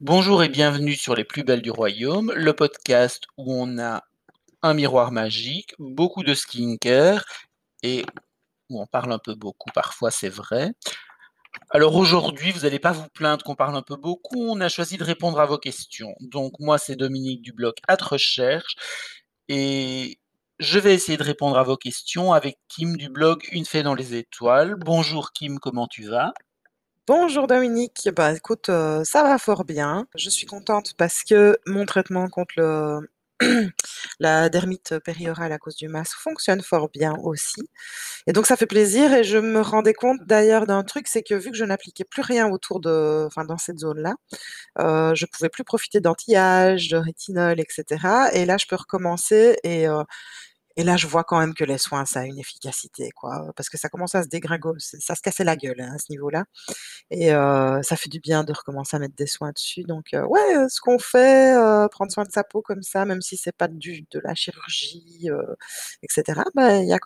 Bonjour et bienvenue sur Les Plus Belles du Royaume, le podcast où on a un miroir magique, beaucoup de skincare et où on parle un peu beaucoup parfois, c'est vrai. Alors aujourd'hui, vous n'allez pas vous plaindre qu'on parle un peu beaucoup, on a choisi de répondre à vos questions. Donc moi, c'est Dominique du blog At Recherche et je vais essayer de répondre à vos questions avec Kim du blog Une fée dans les étoiles. Bonjour Kim, comment tu vas? Bonjour Dominique, bah écoute, euh, ça va fort bien. Je suis contente parce que mon traitement contre le la dermite périorale à cause du masque fonctionne fort bien aussi. Et donc ça fait plaisir et je me rendais compte d'ailleurs d'un truc, c'est que vu que je n'appliquais plus rien autour de, enfin dans cette zone-là, euh, je pouvais plus profiter d'anti-âge, de rétinol, etc. Et là, je peux recommencer et euh, et là, je vois quand même que les soins, ça a une efficacité, quoi, parce que ça commence à se dégringoler, ça se cassait la gueule, hein, à ce niveau-là et ça fait du bien de recommencer à mettre des soins dessus donc ouais, ce qu'on fait, prendre soin de sa peau comme ça, même si c'est pas du de la chirurgie, heu, et cetera, bah, il y heu,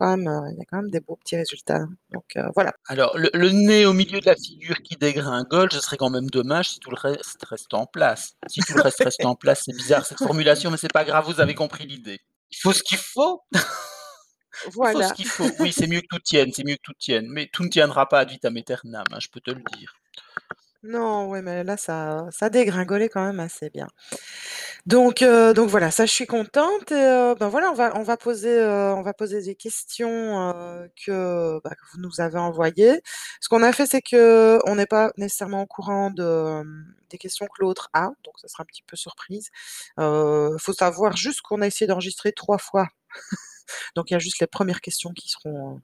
il y a quand même des beaux petits résultats, donc voilà. Alors le le nez au milieu de la figure qui dégringole, ce serait quand même dommage si tout le reste reste en place. Si tout le reste reste en place, c'est bizarre cette formulation, mais c'est pas grave, vous avez compris l'idée. Il faut ce qu'il faut. Il faut ce qu'il faut. Oui, c'est mieux que tout tienne, c'est mieux que tout tienne, mais tout ne tiendra pas ad vitam aeternam, hein, je peux te le dire. Non, ouais, mais là, ça ça dégringolait quand même assez bien. Donc heu, donc voilà, ça, je suis contente et heu, ben, voilà, on va on va poser, des questions, bah, que vous nous avez envoyées. Ce qu'on a fait, c'est qu'on n'est pas nécessairement au courant de, hem, des questions que l'autre a, donc ça sera un petit peu surprise. Heu, faut savoir juste qu'on a essayé d'enregistrer 3 fois. Donc il y a juste les premières questions qui seront, heu,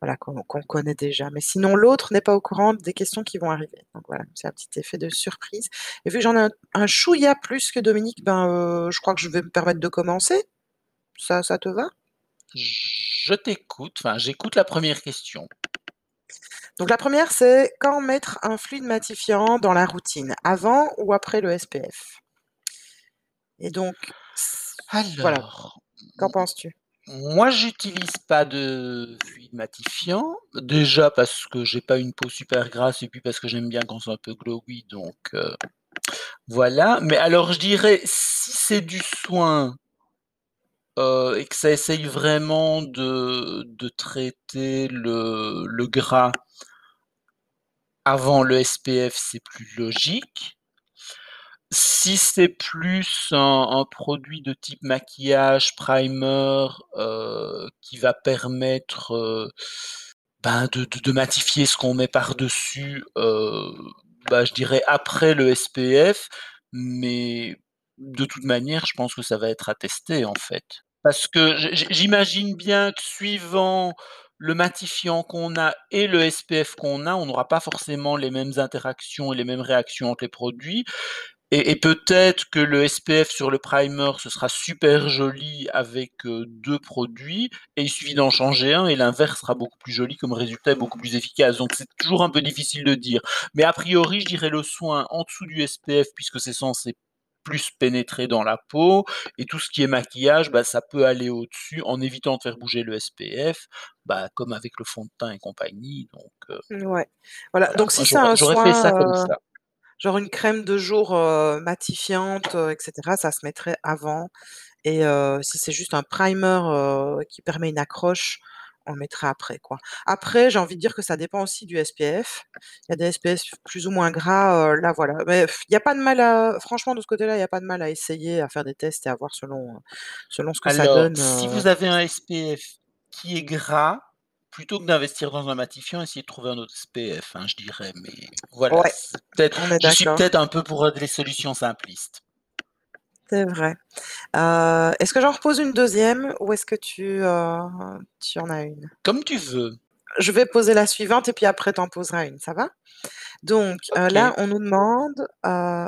voilà, qu'on connaît déjà. Mais sinon, l'autre n'est pas au courant des questions qui vont arriver. Donc voilà, c'est un petit effet de surprise et vu que j'en ai un un chouïa plus que Dominique, ben, heu, je crois que je vais me permettre de commencer. Ça ça te va? Je t'écoute, enfin, j'écoute la première question. Donc la première, c'est quand mettre un fluide matifiant dans la routine, avant ou après le SPF? Et donc voilà, qu'en penses-tu? Moi, j'utilise pas de fluide matifiant. Déjà parce que j'ai pas une peau super grasse et puis parce que j'aime bien quand c'est un peu glowy donc heu, voilà. Mais alors je dirais si c'est du soin heu et que ça essaye vraiment de de traiter le le gras avant le SPF, c'est plus logique. Si c'est plus un produit de type maquillage, primer, heu, qui va permettre, heu, ben, de de matifier ce qu'on met par-dessus, heu, bah, je dirais après le SPF, mais de toute manière, je pense que ça va être à tester, en fait. Parce que j'imagine bien que suivant le matifiant qu'on a et le SPF qu'on a, on n'aura pas forcément les mêmes interactions et les mêmes réactions entre les produits et et peut-être que le SPF sur le primer, ce sera super joli avec, heu, 2 produits et il suffit d'en changer un et l'inverse sera beaucoup plus joli comme résultat et beaucoup plus efficace. Donc c'est toujours un peu difficile de dire. Mais a priori, je dirais le soin en dessous du SPF puisque c'est censé plus pénétrer dans la peau et tout ce qui est maquillage, bah, ça peut aller au-dessus en évitant de faire bouger le SPF, bah, comme avec le fond de teint et compagnie donc heu, Ouais. Voilà, voilà. donc si c'est un j'aurais fait ça comme soin, heu, ça. Genre une crème de jour, heu, matifiante, heu, et cetera, ça se mettrait avant et heu, si c'est juste un primer, heu, qui permet une accroche, on le mettrait après, quoi. Après, j'ai envie de dire que ça dépend aussi du SPF. Il y a des SPF plus ou moins gras, heu, là, voilà. Mais il y a pas de mal à franchement, de ce côté-là, il y a pas de mal à essayer, à faire des tests et à voir selon, heu, selon ce que ça Alors, donne, si heu vous avez un SPF qui est gras, plutôt que d'investir dans un matifiant, essayez de trouver un autre SPF, hein, je dirais, mais voilà, ouais, peut-être je suis peut-être un peu pour, heu, des solutions simplistes. C'est vrai. Heu, est-ce que j'en repose une deuxième ou est-ce que tu, heu, tu en as une? Comme tu veux. Je vais poser la suivante et puis après tu en poseras une, ça va? Donc, là, on nous demande,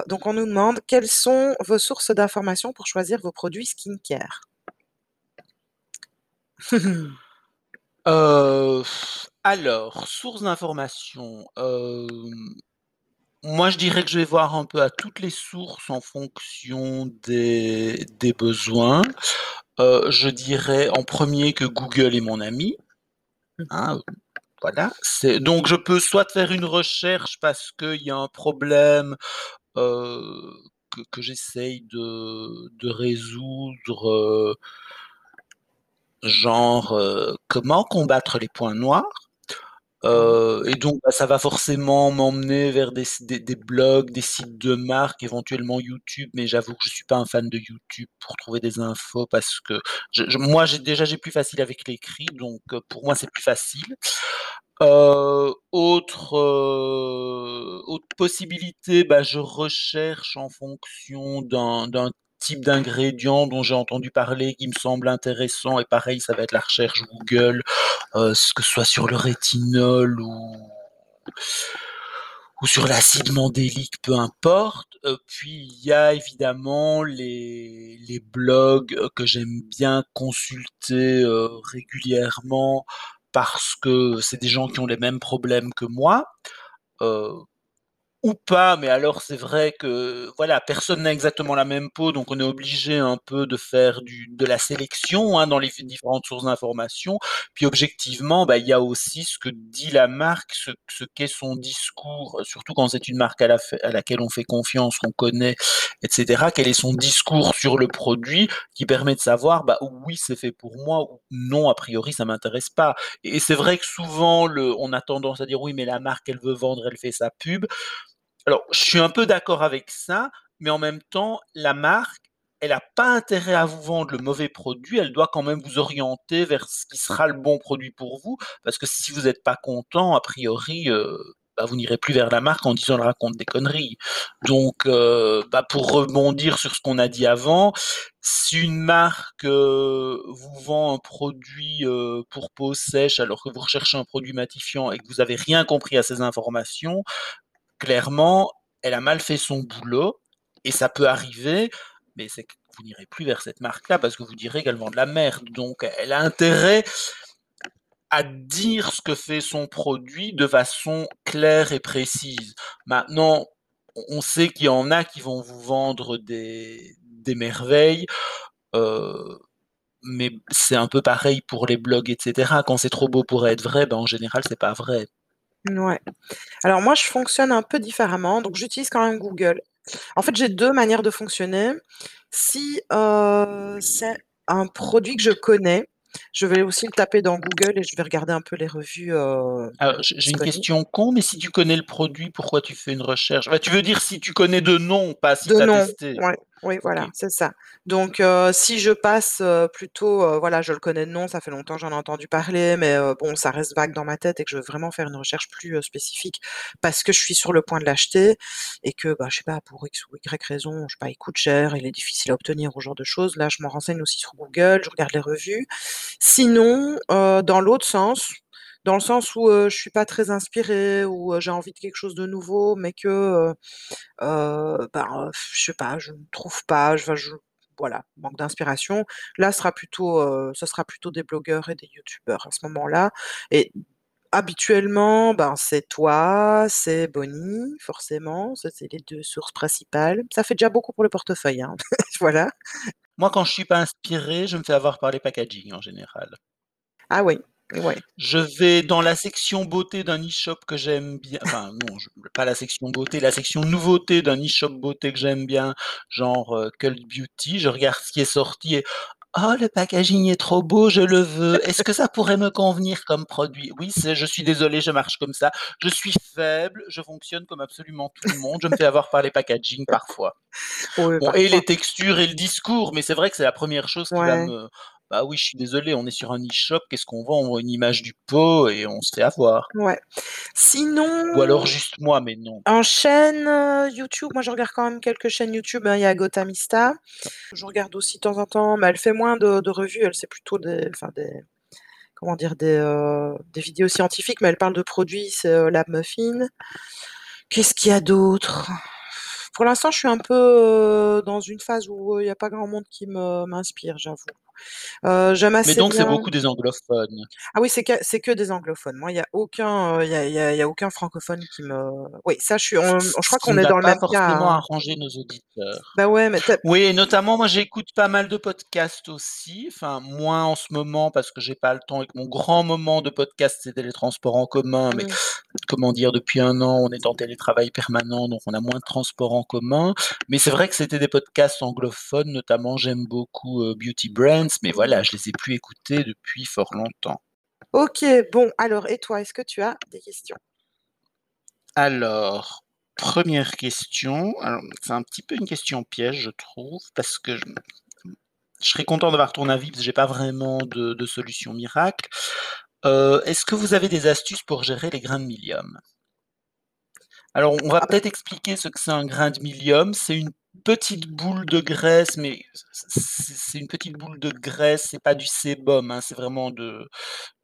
donc on nous demande: «Quelles sont vos sources d'informations pour choisir vos produits skincare?» Heu, alors, source d'information, hem Moi, je dirais que je vais voir un peu à toutes les sources en fonction des besoins. Heu, je dirais en 1er que Google est mon ami. Hein, voilà, donc je peux soit faire une recherche parce qu'il y a un problème, que j'essaye de résoudre, genre, heu, comment combattre les points noirs? Heu et donc bah, ça va forcément m'emmener vers des des blogs, des sites de marques, éventuellement YouTube, mais j'avoue que je suis pas un fan de YouTube pour trouver des infos parce que moi, j'ai déjà j'ai plus facile avec l'écrit, donc heu, pour moi, c'est plus facile. Autre, possibilité, bah, je recherche en fonction d'un type d'ingrédient dont j'ai entendu parler, qui me semble intéressant et pareil, ça va être la recherche Google, ce que ce soit sur le rétinol ou sur l'acide mandélique, peu importe. Heu, puis il y a évidemment les blogs, heu, que j'aime bien consulter, régulièrement parce que c'est des gens qui ont les mêmes problèmes que moi, ou pas, mais alors c'est vrai que, voilà, personne n'a exactement la même peau, donc on est obligé un peu de faire du de la sélection, hein, dans les différentes sources d'informations. Puis objectivement, bah, il y a aussi ce que dit la marque, ce ce qu'est son discours, surtout quand c'est une marque à la à laquelle on fait confiance, qu'on connaît et cetera. Quel est son discours sur le produit qui permet de savoir, bah, oui, c'est fait pour moi ou non, a priori, ça m'intéresse pas et c'est vrai que souvent le on a tendance à dire: «Oui, mais la marque, elle veut vendre, elle fait sa pub». Alors, je suis un peu d'accord avec ça, mais en même temps, la marque, elle a pas intérêt à vous vendre le mauvais produit, elle doit quand même vous orienter vers ce qui sera le bon produit pour vous. Parce que si vous êtes pas content, a priori, heu, bah, vous n'irez plus vers la marque en disant: «Elle raconte des conneries». Donc heu, bah, pour rebondir sur ce qu'on a dit avant, si une marque, heu, vous vend un produit, pour peau sèche alors que vous recherchez un produit matifiant et que vous avez rien compris à ces informations, clairement, elle a mal fait son boulot et ça peut arriver, mais vous n'irez plus vers cette marque-là parce que vous direz qu'elle vend de la merde. Donc elle a intérêt à dire ce que fait son produit de façon claire et précise. Maintenant, on sait qu'il y en a qui vont vous vendre des merveilles, heu, mais c'est un peu pareil pour les blogs et cetera. Quand c'est trop beau pour être vrai, ben, en général, c'est pas vrai. Mouais. Alors moi, je fonctionne un peu différemment, donc j'utilise quand même Google. En fait, j'ai 2 manières de fonctionner. Si, heu, c'est un produit que je connais, je vais aussi le taper dans Google et je vais regarder un peu les revues, heu, Alors j'ai j'ai une disponibles. question con, mais si tu connais le produit, pourquoi tu fais une recherche? Bah, tu veux dire si tu connais de nom, pas si De tu as nom, testé? ouais, oui, OK. voilà, c'est ça. Donc heu, si je passe, heu, plutôt, heu, voilà, je le connais de nom, ça fait longtemps que j'en ai entendu parler, mais heu, bon, ça reste vague dans ma tête et que je veux vraiment faire une recherche plus, heu, spécifique parce que je suis sur le point de l'acheter et que, bah, je sais pas, pour X ou Y raison, je sais pas, il coûte cher, il est difficile à obtenir ou ce genre de choses, là, je me renseigne aussi sur Google, je regarde les revues. Sinon, heu, dans l'autre sens, dans le sens où, je suis pas très inspirée, où, heu, j'ai envie de quelque chose de nouveau, mais que, heu heu, ben, je sais pas, je ne trouve pas, enfin je voilà, manque d'inspiration. Là, ce sera plutôt, heu, ce sera plutôt des blogueurs et des youtubeurs à ce moment-là et habituellement, ben, c'est toi, c'est Bonnie, forcément, ça c'est les 2 sources principales. Ça fait déjà beaucoup pour le portefeuille, hein, voilà. Moi, quand je suis pas inspiré, je me fais avoir par les packaging en général. Ah oui, ouais. Je vais dans la section beauté d'un e-shop que j'aime bien enfin non, je pas la section beauté, la section nouveauté d'un e-shop beauté que j'aime bien, genre, heu, Cult Beauty, je regarde ce qui est sorti et: «Oh le packaging est trop beau, je le veux. Est-ce que ça pourrait me convenir comme produit?» oui, je suis désolé, je marche comme ça. Je suis faible, je fonctionne comme absolument tout le monde, je me fais avoir par les packaging parfois. Oui, Bon et les textures et le discours, mais c'est vrai que c'est la 1re chose qui va me bah oui, je suis désolé, on est sur un e-shop, qu'est-ce qu'on vend? On vend une image du pot et on se fait avoir. Ouais. Ou alors Sinon, juste moi, mais non. en chaîne, heu, YouTube, moi je regarde quand même quelques chaînes YouTube, hein, il y a Gotamista. Je regarde aussi de temps en temps, mais elle fait moins de de revues, elle, c'est plutôt des enfin des comment dire? Des, heu, des vidéos scientifiques, mais elle parle de produits, c'est, heu, Lab Muffin. Qu'est-ce qu'il y a d'autre? Pour l'instant, je suis un peu, heu, dans une phase où, il y a pas grand monde qui m'inspire, j'avoue. J'aime Mais donc c'est beaucoup des anglophones? Ah oui, c'est que c'est que des anglophones. Moi, il y a aucun, il y a y a il y a aucun francophone qui me oui, ça je suis on je crois qu'on est dans le même cas, forcément hein. arranger nos auditeurs. Bah ouais, mais Oui et notamment moi j'écoute pas mal de podcasts aussi, enfin moins en ce moment parce que j'ai pas le temps et que mon grand moment de podcast, c'était les transports en commun, mais Mmh. Comment dire? Depuis 1 an, on est en télétravail permanent, donc on a moins de transports en commun. Mais c'est vrai que c'était des podcasts anglophones, notamment j'aime beaucoup, heu, Beauty Brands, mais voilà, je les ai plus écoutés depuis fort longtemps. OK, bon alors et toi, est-ce que tu as des questions? Alors, 1re question, c'est un petit peu une question piège je trouve parce que je je serais content d'avoir ton avis parce que j'ai pas vraiment de de solution miracle. Heu, est-ce que vous avez des astuces pour gérer les grains de milium? Alors on va Ah peut-être expliquer ce que c'est un grain de milium. C'est une petite boule de graisse, mais c'est une petite boule de graisse, c'est pas du sébum, hein, c'est vraiment de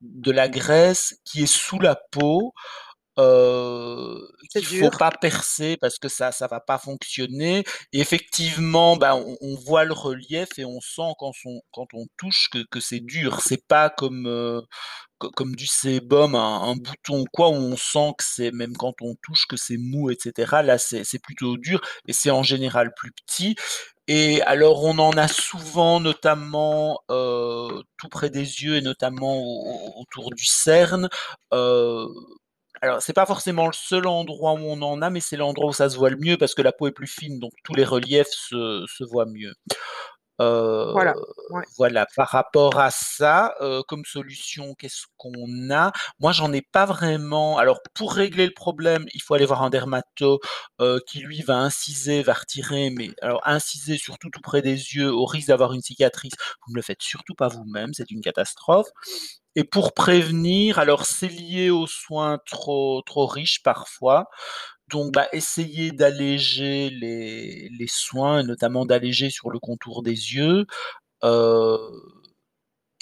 de la graisse qui est sous la peau, heu, C'est qu'il faut dur. pas percer parce que ça ça va pas fonctionner et effectivement, bah, on on voit le relief et on sent quand son quand on touche que que c'est dur. C'est pas comme, co comme du sébum, un un bouton ou quoi où on sent que c'est même quand on touche que c'est mou et cetera. Là, c'est plutôt dur et c'est en général plus petit et alors on en a souvent notamment, heu, tout près des yeux et notamment au au autour du cerne. Heu, alors c'est pas forcément le seul endroit où on en a, mais c'est l'endroit où ça se voit le mieux parce que la peau est plus fine, donc tous les reliefs se voient mieux. Voilà, ouais. voilà, par rapport à ça, comme solution, qu'est-ce qu'on a? Moi, j'en ai pas vraiment. Alors pour régler le problème, il faut aller voir un dermato, qui lui va inciser, va retirer, mais alors inciser surtout tout près des yeux au risque d'avoir une cicatrice, vous ne le faites surtout pas vous-même, c'est une catastrophe et pour prévenir, alors c'est lié aux soins trop trop riches parfois, donc bah, essayer d'alléger les les soins notamment d'alléger sur le contour des yeux,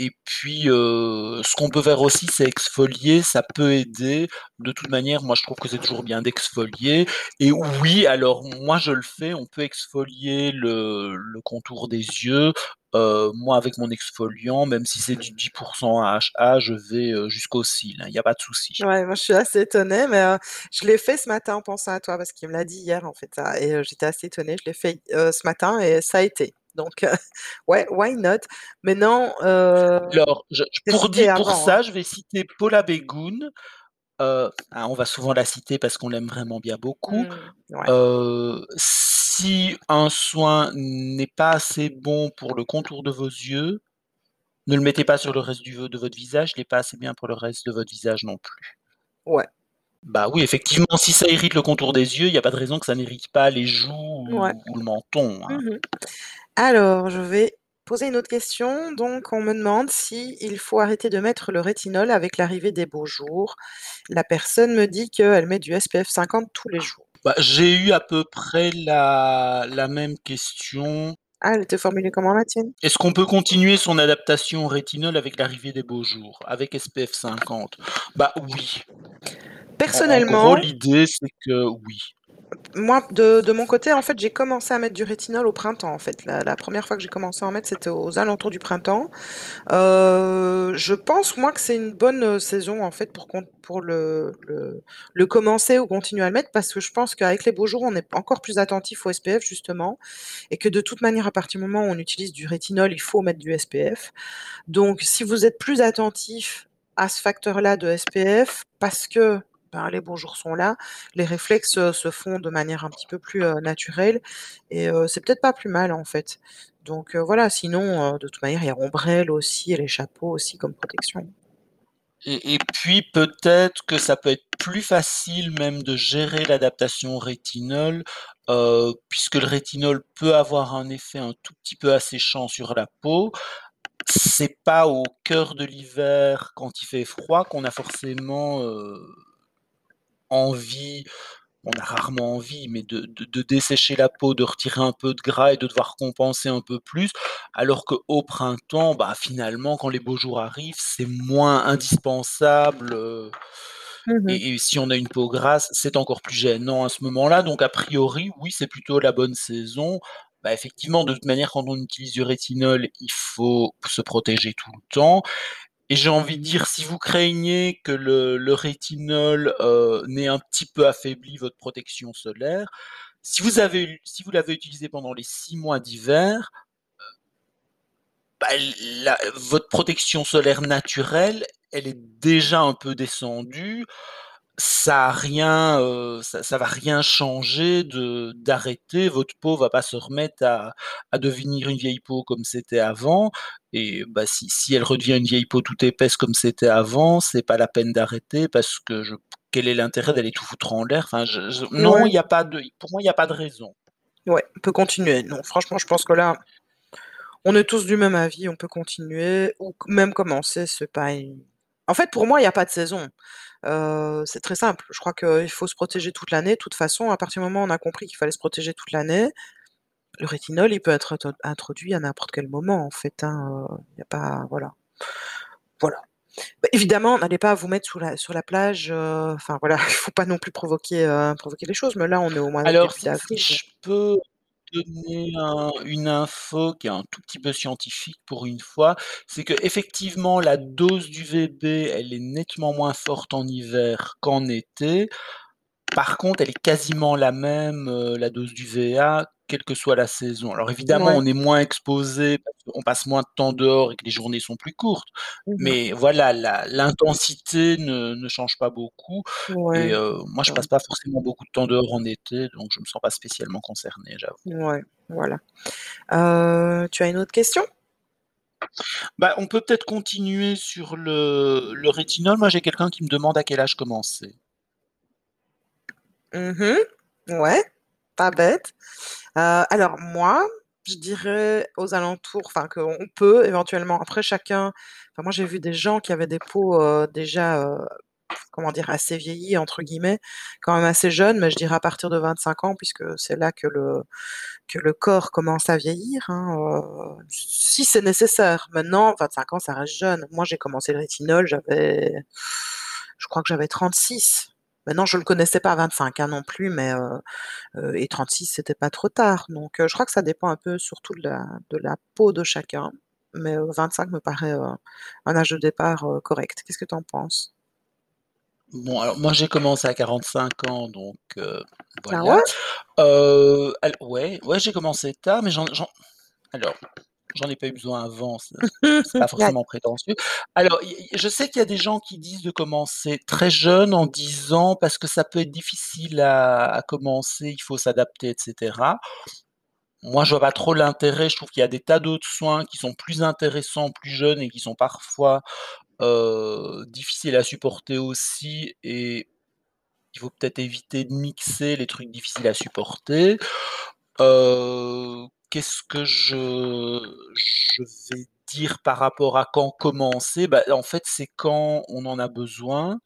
et puis, heu, ce qu'on peut faire aussi, c'est exfolier, ça peut aider. De toute manière, moi je trouve que c'est toujours bien d'exfolier et oui, alors moi je le fais, on peut exfolier le contour des yeux. Heu, moi avec mon exfoliant, même si c'est du 10 AHA, je vais, heu, jusqu'aux cils, hein, il y a pas de souci. Ouais, moi je suis assez étonnée, mais je l'ai fait ce matin en pensant à toi parce qu'il me l'a dit hier en fait ça et j'étais assez étonnée. Je l'ai fait, ce matin et ça a été. Donc heu, ouais, why not? Maintenant, heu, Alors je pour avant, hein. ça, je vais citer Paula Begoun, heu, ah, on va souvent la citer parce qu'on l'aime vraiment bien beaucoup. Mmh, ouais. Si un soin n'est pas assez bon pour le contour de vos yeux, ne le mettez pas sur le reste du de votre visage, il est pas assez bien pour le reste de votre visage non plus. Ouais. Bah oui, effectivement, si ça irrite le contour des yeux, il y a pas de raison que ça n'irrite pas les joues Ouais. ou le menton, hein. Mmh mh. Alors, je vais poser une autre question. Donc, on me demande s'il faut arrêter de mettre le rétinol avec l'arrivée des beaux jours. La personne me dit qu'elle met du SPF 50 tous les jours. Bah, j'ai eu à peu près la la même question. Ah, elle était formulée comment la tienne? Est-ce qu'on peut continuer son adaptation au rétinol avec l'arrivée des beaux jours, avec SPF 50? Bah oui. En en gros, Personnellement l'idée, c'est que oui. Moi, de mon côté, en fait, j'ai commencé à mettre du rétinol au printemps, en fait. La 1re fois que j'ai commencé à en mettre, c'était aux alentours du printemps. Heu, je pense, moi, que c'est une bonne, saison, en fait, pour pour le le le commencer ou continuer à le mettre parce que je pense qu'avec les beaux jours, on est encore plus attentif au SPF, justement et que de toute manière, à partir du moment où on utilise du rétinol, il faut mettre du SPF. Donc si vous êtes plus attentif à ce facteur-là de SPF parce que, les beaux jours sont là, les réflexes, heu, se font de manière un petit peu plus, heu, naturelle et heu, c'est peut-être pas plus mal, en fait. Donc voilà, sinon, de toute manière, il y a ombrelles aussi et les chapeaux aussi comme protection. Et puis peut-être que ça peut être plus facile même de gérer l'adaptation rétinol, puisque le rétinol peut avoir un effet un tout petit peu asséchant sur la peau. C'est pas au cœur de l'hiver quand il fait froid qu'on a forcément, envie, on a rarement envie, mais de de de dessécher la peau, de retirer un peu de gras et de devoir compenser un peu plus. Alors qu'au printemps, bah, finalement, quand les beaux jours arrivent, c'est moins indispensable, heu Mmh mh. et et si on a une peau grasse, c'est encore plus gênant à ce moment-là. Donc a priori, oui, c'est plutôt la bonne saison. bah, effectivement, de toute manière, quand on utilise du rétinol, il faut se protéger tout le temps. Et j'ai envie de dire, si vous craignez que le, rétinol euh, n'ait un petit peu affaibli votre protection solaire, si vous l'avez utilisé pendant les six mois d'hiver, bah, la, votre protection solaire naturelle, elle est déjà un peu descendue ça a rien, euh, ça, ça va rien changer de d'arrêter. Votre peau va pas se remettre à, à devenir une vieille peau comme c'était avant. Et bah si, si elle redevient une vieille peau toute épaisse comme c'était avant, c'est pas la peine d'arrêter parce que je, quel est l'intérêt d'aller tout foutre en l'air? Enfin, je, je- non, Ouais, il y a pas de, pour moi, il n'y a pas de raison. ouais, on peut continuer. Non, franchement, je pense que là, on est tous du même avis, on peut continuer ou même commencer, c'est pas une- En fait, pour moi, il n'y a pas de saison. Euh, c'est très simple. Je crois qu'il faut se protéger toute l'année. De toute façon, à partir du moment où on a compris qu'il fallait se protéger toute l'année, le rétinol, il peut être introduit à n'importe quel moment, en fait. hein. Euh, Il y a pas, voilà, voilà. Bah, évidemment, n'allez pas vous mettre sous la, sur la plage. euh, Enfin, voilà, il faut pas non plus provoquer, euh, provoquer les choses. Mais là, on est au mois Alors, si, si je peux donner un- une info qui est un tout petit peu scientifique pour une fois, c'est que effectivement la dose du VB, elle est nettement moins forte en hiver qu'en été. Par contre, elle est quasiment la même, euh, la dose du VA, quelle que soit la saison. Alors évidemment, Ouais. on est moins exposé qu'on passe moins de temps dehors et que les journées sont plus courtes. Mais voilà, l'intensité ne, ne change pas beaucoup. Ouais. Et euh, moi, je passe pas forcément beaucoup de temps dehors en été, donc je me sens pas spécialement concerné, j'avoue. Ouais, voilà. Euh, tu as une autre question? Bah, on peut peut-être continuer sur le, le rétinol. Moi, j'ai quelqu'un qui me demande à quel âge commencer. Mhm. Ouais, pas bête. Euh, alors moi, je dirais aux alentours, enfin qu'on peut éventuellement, après chacun, moi j'ai vu des gens qui avaient des peaux euh, déjà, euh, comment dire, assez vieillies, entre guillemets, quand même assez jeunes, mais je dirais à partir de 25 ans, puisque c'est là que le, que le corps commence à vieillir, hein, si c'est nécessaire. Maintenant, 25 ans, ça reste jeune. Moi j'ai commencé le rétinol, j'avais, je crois que j'avais 36. Maintenant, je le connaissais pas à 25 hein, non plus, mais euh, et 36, c'était pas trop tard. Donc, je crois que ça dépend un peu surtout de la, de la peau de chacun. Mais euh, 25 me paraît un âge de départ correct. Qu'est-ce que tu en penses? Bon, alors moi, j'ai commencé à 45 ans, donc euh, Ah voilà. ouais? Euh, alors, ouais, ouais, j'ai commencé tard, mais j'en, j'en- alors, j'en ai pas eu besoin avant, c'est pas forcément prétentieux. Alors, je sais qu'il y a des gens qui disent de commencer très jeune, en 10 ans, parce que ça peut être difficile à, à commencer, il faut s'adapter, etc. Moi, je vois pas trop l'intérêt. Je trouve qu'il y a des tas d'autres soins qui sont plus intéressants plus jeunes et qui sont parfois euh, difficiles à supporter aussi. Et il faut peut-être éviter de mixer les trucs difficiles à supporter. Heu, qu'est-ce que je vais dire par rapport à quand commencer? Bah, en fait, c'est quand on en a besoin.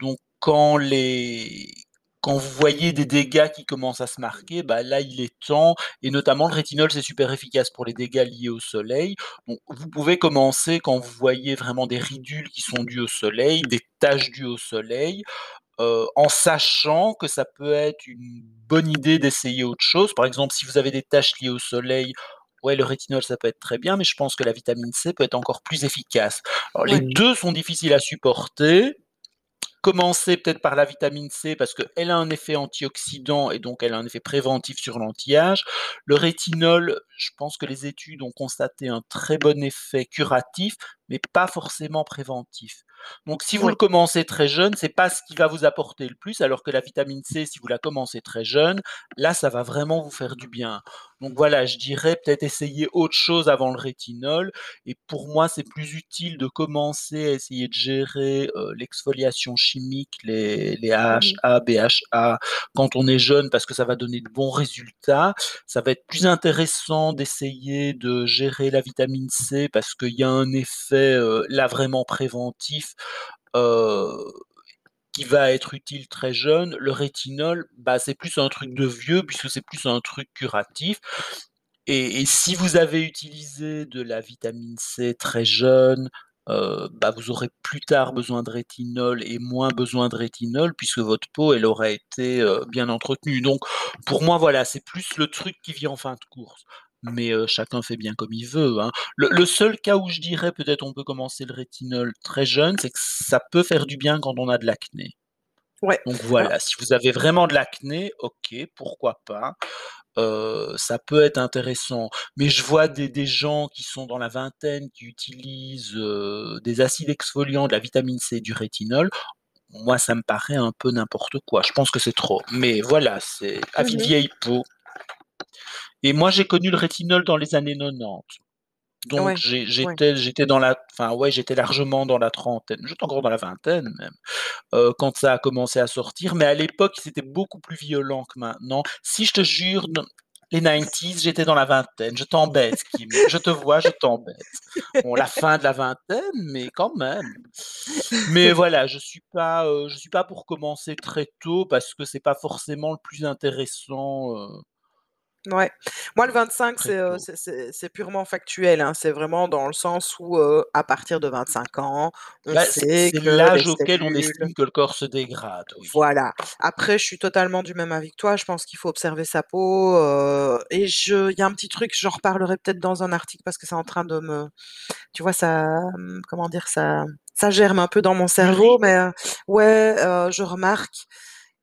Donc quand vous voyez des dégâts qui commencent à se marquer, bah, là, il est temps et notamment le rétinol, c'est super efficace pour les dégâts liés au soleil. Vous pouvez commencer quand vous voyez vraiment des ridules qui sont dues au soleil, des taches dues au soleil heu, en sachant que ça peut être une bonne idée d'essayer autre chose. Par exemple, si vous avez des taches liées au soleil, ouais, le rétinol, ça peut être très bien, mais je pense que la vitamine C peut être encore plus efficace. Alors les 2 sont difficiles à supporter. Commencer peut-être par la vitamine C parce qu'elle a un effet antioxydant et donc elle a un effet préventif sur l'anti-âge. Le rétinol, je pense que les études ont constaté un très bon effet curatif, mais pas forcément préventif. Donc si vous le commencez très jeune, c'est pas ce qui va vous apporter le plus, alors que la vitamine C, si vous la commencez très jeune, là, ça va vraiment vous faire du bien. Donc voilà, je dirais peut-être essayer autre chose avant le rétinol. Et pour moi, c'est plus utile de commencer à essayer de gérer euh, l'exfoliation chimique, les, les AHA, BHA, quand on est jeune, parce que ça va donner de bons résultats. Ça va être plus intéressant d'essayer de gérer la vitamine C, parce qu'il y a un effet euh, là vraiment préventif. euh, qui va être utile très jeune, le rétinol, bah, c'est plus un truc de vieux puisque c'est plus un truc curatif. Et, si vous avez utilisé de la vitamine C très jeune, heu, bah, vous aurez plus tard besoin de rétinol et moins besoin de rétinol puisque votre peau, elle aura été, heu, bien entretenue. Donc pour moi, voilà, c'est plus le truc qui vient en fin de course. Mais chacun fait bien comme il veut, hein. Le le seul cas où je dirais peut-être on peut commencer le rétinol très jeune, c'est que ça peut faire du bien quand on a de l'acné. Ouais, Donc voilà, si vous avez vraiment de l'acné, OK, pourquoi pas, ça peut être intéressant. Mais je vois des des gens qui sont dans la vingtaine, qui utilisent, des acides exfoliants, de la vitamine C, du rétinol. Moi, ça me paraît un peu n'importe quoi. Je pense que c'est trop. Mais voilà, c'est avis Mmh vieille peau. Et moi, j'ai connu le rétinol dans les années 90. Donc Ouais, j'ai ouais. j'étais j'étais dans la enfin ouais, j'étais largement dans la trentaine, j'étais encore dans la vingtaine même, heu, quand ça a commencé à sortir, mais à l'époque, c'était beaucoup plus violent que maintenant. Si je te jure, les 90s, j'étais dans la vingtaine. Je t'embête, Kim, je te vois, je t'embête. Bon, la fin de la vingtaine, mais quand même. Mais voilà, je suis pas, je suis pas pour commencer très tôt parce que c'est pas forcément le plus intéressant, heu, Ouais. Moi, le 25, très c'est, heu, tôt. c'est c'est c'est purement factuel, hein. C'est vraiment dans le sens où, heu, à partir de 25 ans, on Bah, c'est sait c'est que les l'âge auquel on cellules estime que le corps se dégrade, oui. voilà. Après, je suis totalement du même avis que toi. Je pense qu'il faut observer sa peau, heu et je il y a un petit truc, j'en reparlerai peut-être dans un article parce que c'est en train de me tu vois, ça, mmh, comment dire? Ça ça germe un peu dans mon cerveau, Mûri? mais ouais, je remarque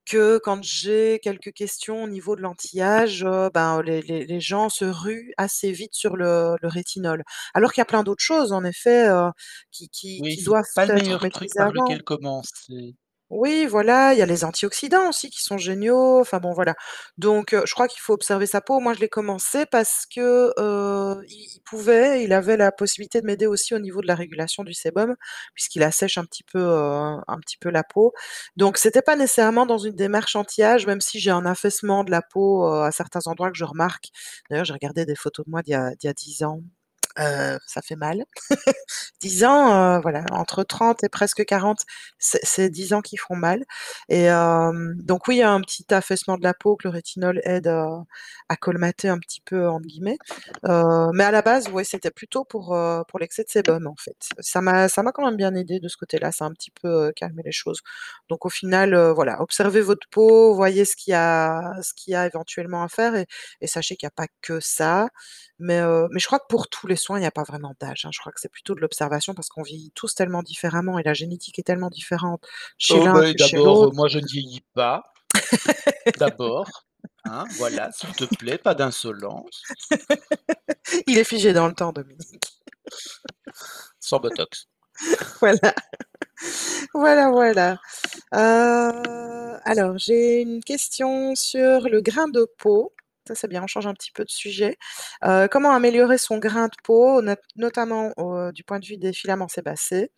que quand j'ai quelques questions au niveau de l'anti-âge, heu, ben, les les les gens se ruent assez vite sur le le rétinol. Alors qu'il y a plein d'autres choses en effet, heu, qui qui Oui, qui c'est doivent pas le être meilleur truc maîtrisées par avant. lequel commencer. Oui, voilà, il y a les antioxydants aussi qui sont géniaux, enfin bon voilà. Donc je crois qu'il faut observer sa peau. Moi, je l'ai commencé parce que, il pouvait il avait la possibilité de m'aider aussi au niveau de la régulation du sébum, puisqu'il assèche un petit peu, un petit peu la peau. Donc c'était pas nécessairement dans une démarche anti-âge, même si j'ai un affaissement de la peau, à certains endroits que je remarque. D'ailleurs, j'ai regardé des photos de moi d'il y a d'il y a 10 ans, heu, ça fait mal. 10 ans, heu, voilà, entre 30 et presque 40, c'est c'est 10 ans qui font mal et hem, donc oui, il y a un petit affaissement de la peau que le rétinol aide, à «colmater» un petit peu entre guillemets, mais à la base, ouais, c'était plutôt pour, pour l'excès de sébum, en fait. Ça m'a quand même bien aidé de ce côté-là, ça a un petit peu, calmé les choses. Donc au final, voilà, observez votre peau, voyez ce qu'il y a qu'il y a éventuellement à faire et sachez qu'il y a pas que ça. Mais heu, mais je crois que pour tous les soins, il y a pas vraiment d'âge, hein. Je crois que c'est plutôt de l'observation parce qu'on vieillit tous tellement différemment et la génétique est tellement différente chez Oh l'un que chez d'abord, heu, l'autre. moi je ne vieillis pas, d'abord, hein, voilà, s'il te plaît, pas d'insolence, Il est figé dans le temps, Dominique. sans botox. Voilà, voilà, voilà. Heu, alors j'ai une question sur le grain de peau. Ça, c'est bien, on change un petit peu de sujet. Heu, comment améliorer son grain de peau, not notamment au du point de vue des filaments sébacés?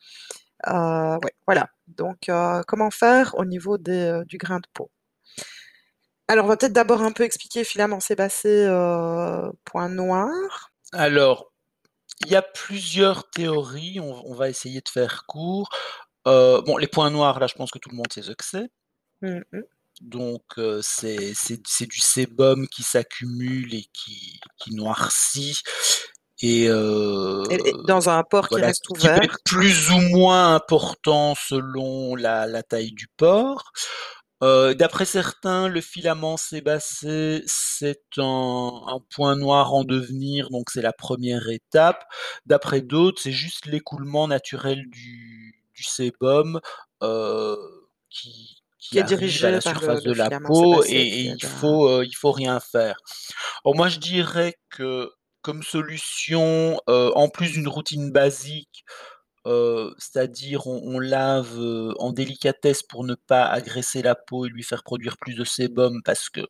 Heu, ouais, voilà. Donc comment faire au niveau des, du grain de peau? Alors, on va peut-être d'abord un peu expliquer filaments sébacés, heu, point noir. Alors, il y a plusieurs théories, on on va essayer de faire court. Bon, les points noirs, là, je pense que tout le monde sait ce que c'est. Mmh mh. Donc heu, c'est du sébum qui s'accumule et qui qui noircit et dans un pore qui reste qui peut être ouvert. plus ou moins important selon la la taille du. Heu, d'après certains, le filament sébacé, c'est un un point noir en devenir, donc c'est la première étape. D'après d'autres, c'est juste l'écoulement naturel du du sébum, qui qui Qui est arrive à dirigé la par surface le de la peau et il faut, heu, il faut rien faire. Alors moi, je dirais que comme solution, heu, en plus d'une routine basique, heu, c'est-à-dire on on lave, en délicatesse pour ne pas agresser la peau et lui faire produire plus de sébum parce que,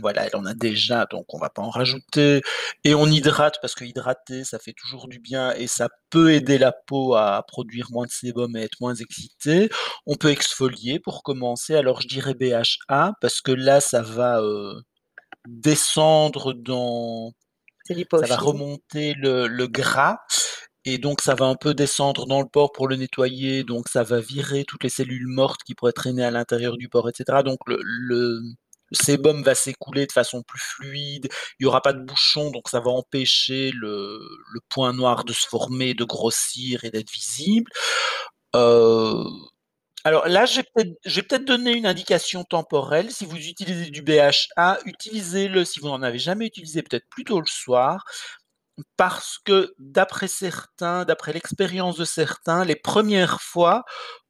voilà, elle en a déjà, donc on va pas en rajouter. Et on hydrate parce que hydrater, ça fait toujours du bien et ça peut aider la peau à produire moins de sébum et être moins excitée. On peut exfolier pour commencer, alors je dirais BHA parce que là, ça va, heu, descendre dans c'est ça va remonter le le gras. Et donc ça va un peu descendre dans le pore pour le nettoyer, donc ça va virer toutes les cellules mortes qui pourraient traîner à l'intérieur du pore et cetera. Donc le le le sébum va s'écouler de façon plus fluide, il y aura pas de bouchons, donc ça va empêcher le point noir de se former, de grossir et d'être visible. Heu, alors là, je vais peut-être donner une indication temporelle. Si vous utilisez du BHA, utilisez-le si vous n'en avez jamais utilisé, peut-être plutôt le soir, parce que d'après certains, d'après l'expérience de certains, les premières fois,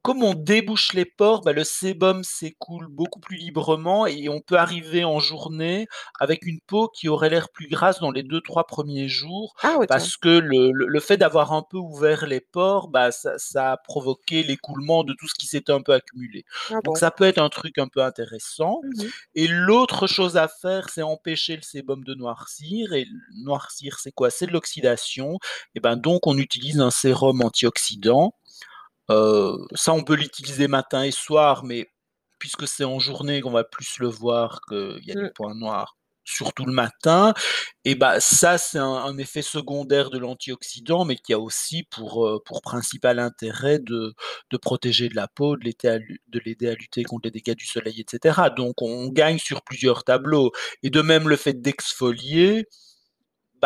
comme on débouche les pores, bah, le sébum s'écoule beaucoup plus librement et on peut arriver en journée avec une peau qui aurait l'air plus grasse dans les 2-3 premiers jours Ah parce que le le le fait d'avoir un peu ouvert les pores, bah, ça ça a provoqué l'écoulement de tout ce qui s'était un peu accumulé. Ah Donc bon? ça peut être un truc un peu intéressant Mmh mh. et l'autre chose à faire, c'est empêcher le sébum de noircir et noircir, c'est quoi? C'est de l'oxydation et ben, donc on utilise un sérum antioxydant. Heu, ça, on peut l'utiliser matin et soir, mais puisque c'est en journée qu'on va plus le voir qu'il y a des Mmh. points noirs, surtout le matin et bah, ça, c'est un un effet secondaire de l'antioxydant, mais qui a aussi pour, heu, pour principal intérêt de de protéger de la peau, de l'été à l'aider à lutter contre les dégâts du soleil et cetera. Donc on gagne sur plusieurs tableaux et de même le fait d'exfolier,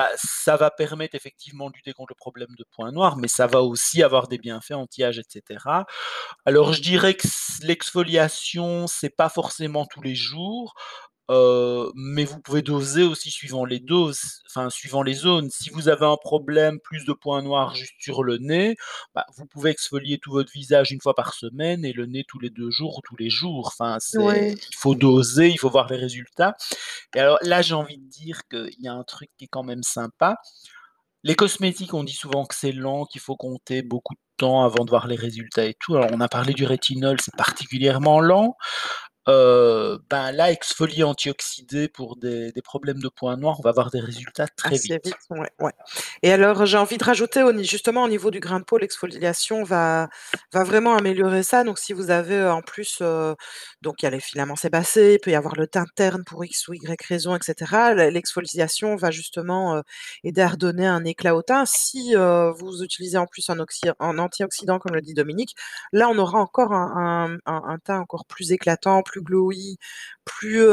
bah, ça va permettre effectivement de lutter contre le problème de points noirs, mais ça va aussi avoir des bienfaits anti-âge et cetera. Alors je dirais que l'exfoliation, c'est pas forcément tous les jours, heu, mais vous pouvez doser aussi suivant les doses, enfin suivant les zones. Si vous avez un problème, plus de points noirs juste sur le nez, bah, vous pouvez exfolier tout votre visage 1 fois par semaine et le nez tous les 2 jours ou tous les jours. Enfin, Ouais. il faut doser, il faut voir les résultats et alors là, j'ai envie de dire qu'il y a un truc qui est quand même sympa. Les cosmétiques, on dit souvent que c'est lent, qu'il faut compter beaucoup de temps avant de voir les résultats et tout. Alors on a parlé du rétinol, c'est particulièrement lent. Heu, ben là, exfolier, antioxydé pour des des problèmes de points noirs, on va voir des résultats très Assez vite. vite, ouais, ouais et alors j'ai envie de rajouter justement au niveau du grain de peau, l'exfoliation va va vraiment améliorer ça. Donc si vous avez, heu, en plus, heu, donc il y a les filaments sébacés, il peut y avoir le teint terne pour X ou Y raison et cetera. Le l'exfoliation va justement, aider à redonner un éclat au teint. Si, vous utilisez en plus un un antioxydant comme le dit Dominique, là on aura encore un un un un teint encore plus éclatant, plus glowy, plus,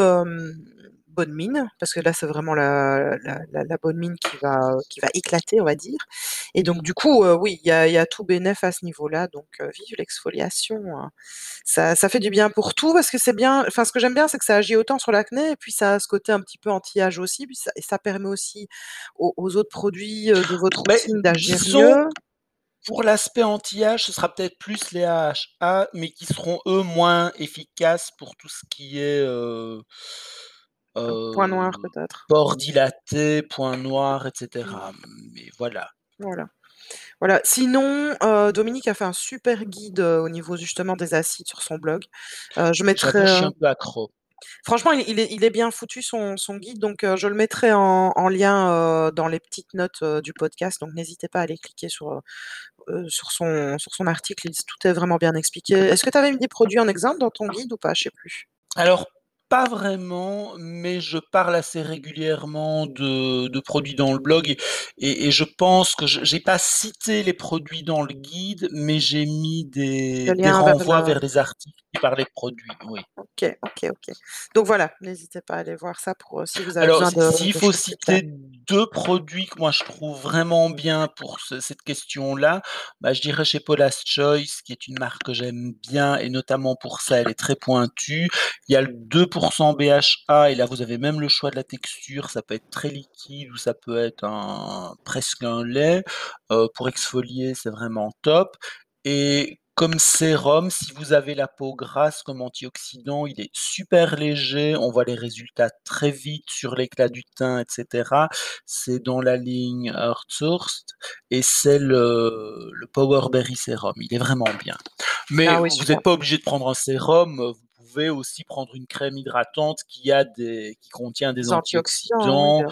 bonne mine, parce que là, c'est vraiment la la la la bonne mine qui va, qui va éclater, on va dire et donc du coup, oui, il y a y a tout bénef à ce niveau-là, donc vive l'exfoliation, hein. Ça ça fait du bien pour tout parce que c'est bien enfin ce que j'aime bien, c'est que ça agit autant sur l'acné et puis ça a ce côté un petit peu anti-âge aussi, puis ça et ça permet aussi aux aux autres produits, de votre routine d'agir mieux. Pour l'aspect anti-âge, ce sera peut-être plus les AHA, mais qui seront eux moins efficaces pour tout ce qui est, heu Un point noir peut-être? pores dilatés, points noirs et Mmh. mais voilà. Voilà. Voilà, sinon, heu, Dominique a fait un super guide, heu, au niveau justement des acides sur son blog. Je mettrai, je suis un peu accro. Franchement, il il est il est bien foutu son son guide, donc heu, je le mettrai en en lien, heu, dans les petites notes, heu, du podcast, donc n'hésitez pas à aller cliquer sur, sur son sur son article, il tout est vraiment bien expliqué. Est-ce que tu avais mis des produits en exemple dans ton guide ou pas? Je sais plus. Alors, pas vraiment, mais je parle assez régulièrement de de produits dans le blog et je pense que je j'ai pas cité les produits dans le guide, mais j'ai mis des des renvois vers les articles parlaient de produits, oui. OK, OK, OK. Donc voilà, n'hésitez pas à aller voir ça pour, heu, si vous avez Alors, besoin de s'il faut citer 2 produits que moi je trouve vraiment bien pour ce cette question-là, bah, je dirais chez Paula's Choice, qui est une marque que j'aime bien et notamment pour ça, elle est très pointue. Il y a le 2 % BHA et là, vous avez même le choix de la texture, ça peut être très liquide ou ça peut être un presque un lait. Heu, pour exfolier, c'est vraiment top et comme sérum, si vous avez la peau grasse, comme antioxydant, il est super léger, on voit les résultats très vite sur l'éclat du teint et cetera. C'est dans la ligne Earth Sourced et c'est le le Power Berry Sérum, il est vraiment bien. Mais Ah oui, vous super. êtes pas obligé de prendre un sérum, vous pouvez aussi prendre une crème hydratante qui a des qui contient des antioxydants,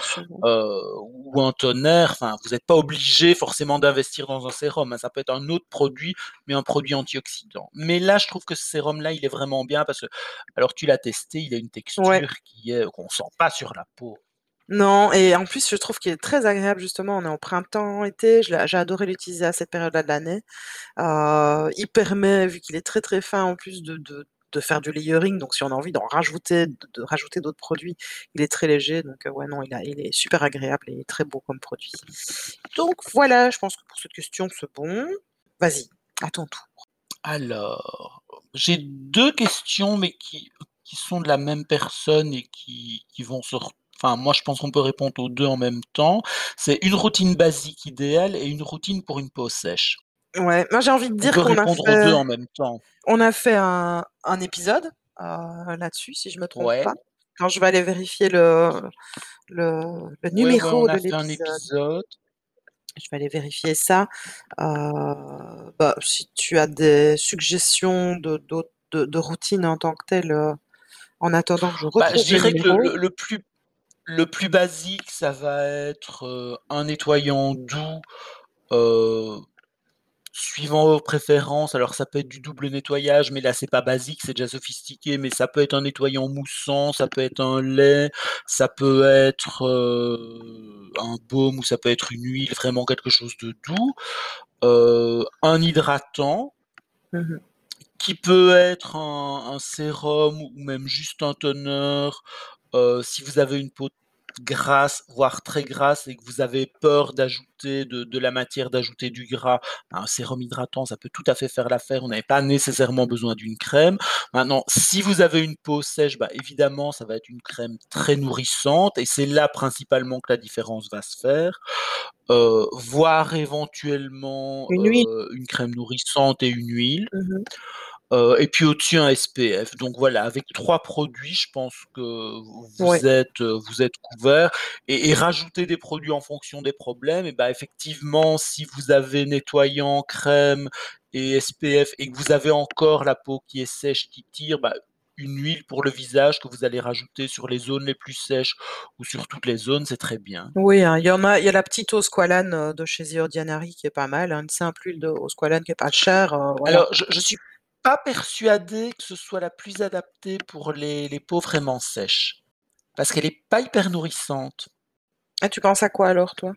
heu, ou un toner, enfin, vous êtes pas obligé forcément d'investir dans un sérum, hein, ça peut être un autre produit, mais un produit antioxydant. Mais là, je trouve que ce sérum-là, il est vraiment bien parce que alors tu l'as testé, il a une Ouais. texture qui est qu'on sent pas sur la peau. Non et en plus, je trouve qu'il est très agréable justement, on est en printemps, été, j'ai adoré l'utiliser à cette période-là de l'année. Heu, il permet, vu qu'il est très, très fin en plus de de de faire du layering, donc si on a envie d'en rajouter, de rajouter d'autres produits, il est très léger, donc heu, ouais, non, il est super agréable et très beau comme produit. Donc voilà, je pense que pour cette question, c'est bon. Vas-y, à ton tour. Alors, j'ai 2 questions, mais qui qui sont de la même personne et qui qui vont se enfin, moi, je pense qu'on peut répondre aux 2 en même temps. C'est une routine basique idéale et une routine pour une peau sèche. Ouais, moi j'ai envie de On dire qu'on a répondre aux 2 fait en même temps. on a fait un un épisode, heu, là-dessus, si je me trompe Ouais. pas. Quand je vais aller vérifier le le le Ouais, ouais, on numéro a de l'épisode. épisode. Je vais aller vérifier ça. Heu, bah, si tu as des suggestions de de de routines en tant que telles, heu, en attendant que je Bah, je retrouve le dirais que le plus le plus basique, ça va être, un nettoyant doux, suivant vos préférences. Alors ça peut être du double nettoyage, mais là, c'est pas basique, c'est déjà sophistiqué, mais ça peut être un nettoyant moussant, ça peut être un lait, ça peut être, heu, un baume ou ça peut être une huile, vraiment quelque chose de doux. Heu, un hydratant Mmh mh. qui peut être un un sérum ou même juste un toner, heu, si vous avez une peau grasse, voire très grasse et que vous avez peur d'ajouter de de la matière, d'ajouter du gras, un sérum hydratant, ça peut tout à fait faire l'affaire. Vous n'avez pas nécessairement besoin d'une crème. Maintenant, si vous avez une peau sèche, bah, évidemment, ça va être une crème très nourrissante et c'est là principalement que la différence va se faire. Heu, voire éventuellement, Une heu, une crème nourrissante et une huile. Mmh mh. Et puis au-dessus un SPF. Donc voilà, avec 3 produits, je pense que vous Ouais. êtes, vous êtes couverts et et rajouter des produits en fonction des problèmes et bah, effectivement, si vous avez nettoyant, crème et SPF et que vous avez encore la peau qui est sèche, qui tire, bah, une huile pour le visage que vous allez rajouter sur les zones les plus sèches ou sur toutes les zones, c'est très bien. Oui, hein, il y en a il y a la petite eau squalane, heu, de chez The Ordinary qui est pas mal, hein, une simple huile de eau squalane qui est pas chère, voilà. Alors, je je suis pas persuadé que ce soit la plus adaptée pour les les peaux vraiment sèches, parce qu'elle est pas hyper nourrissante. Ah, tu penses à quoi alors, toi?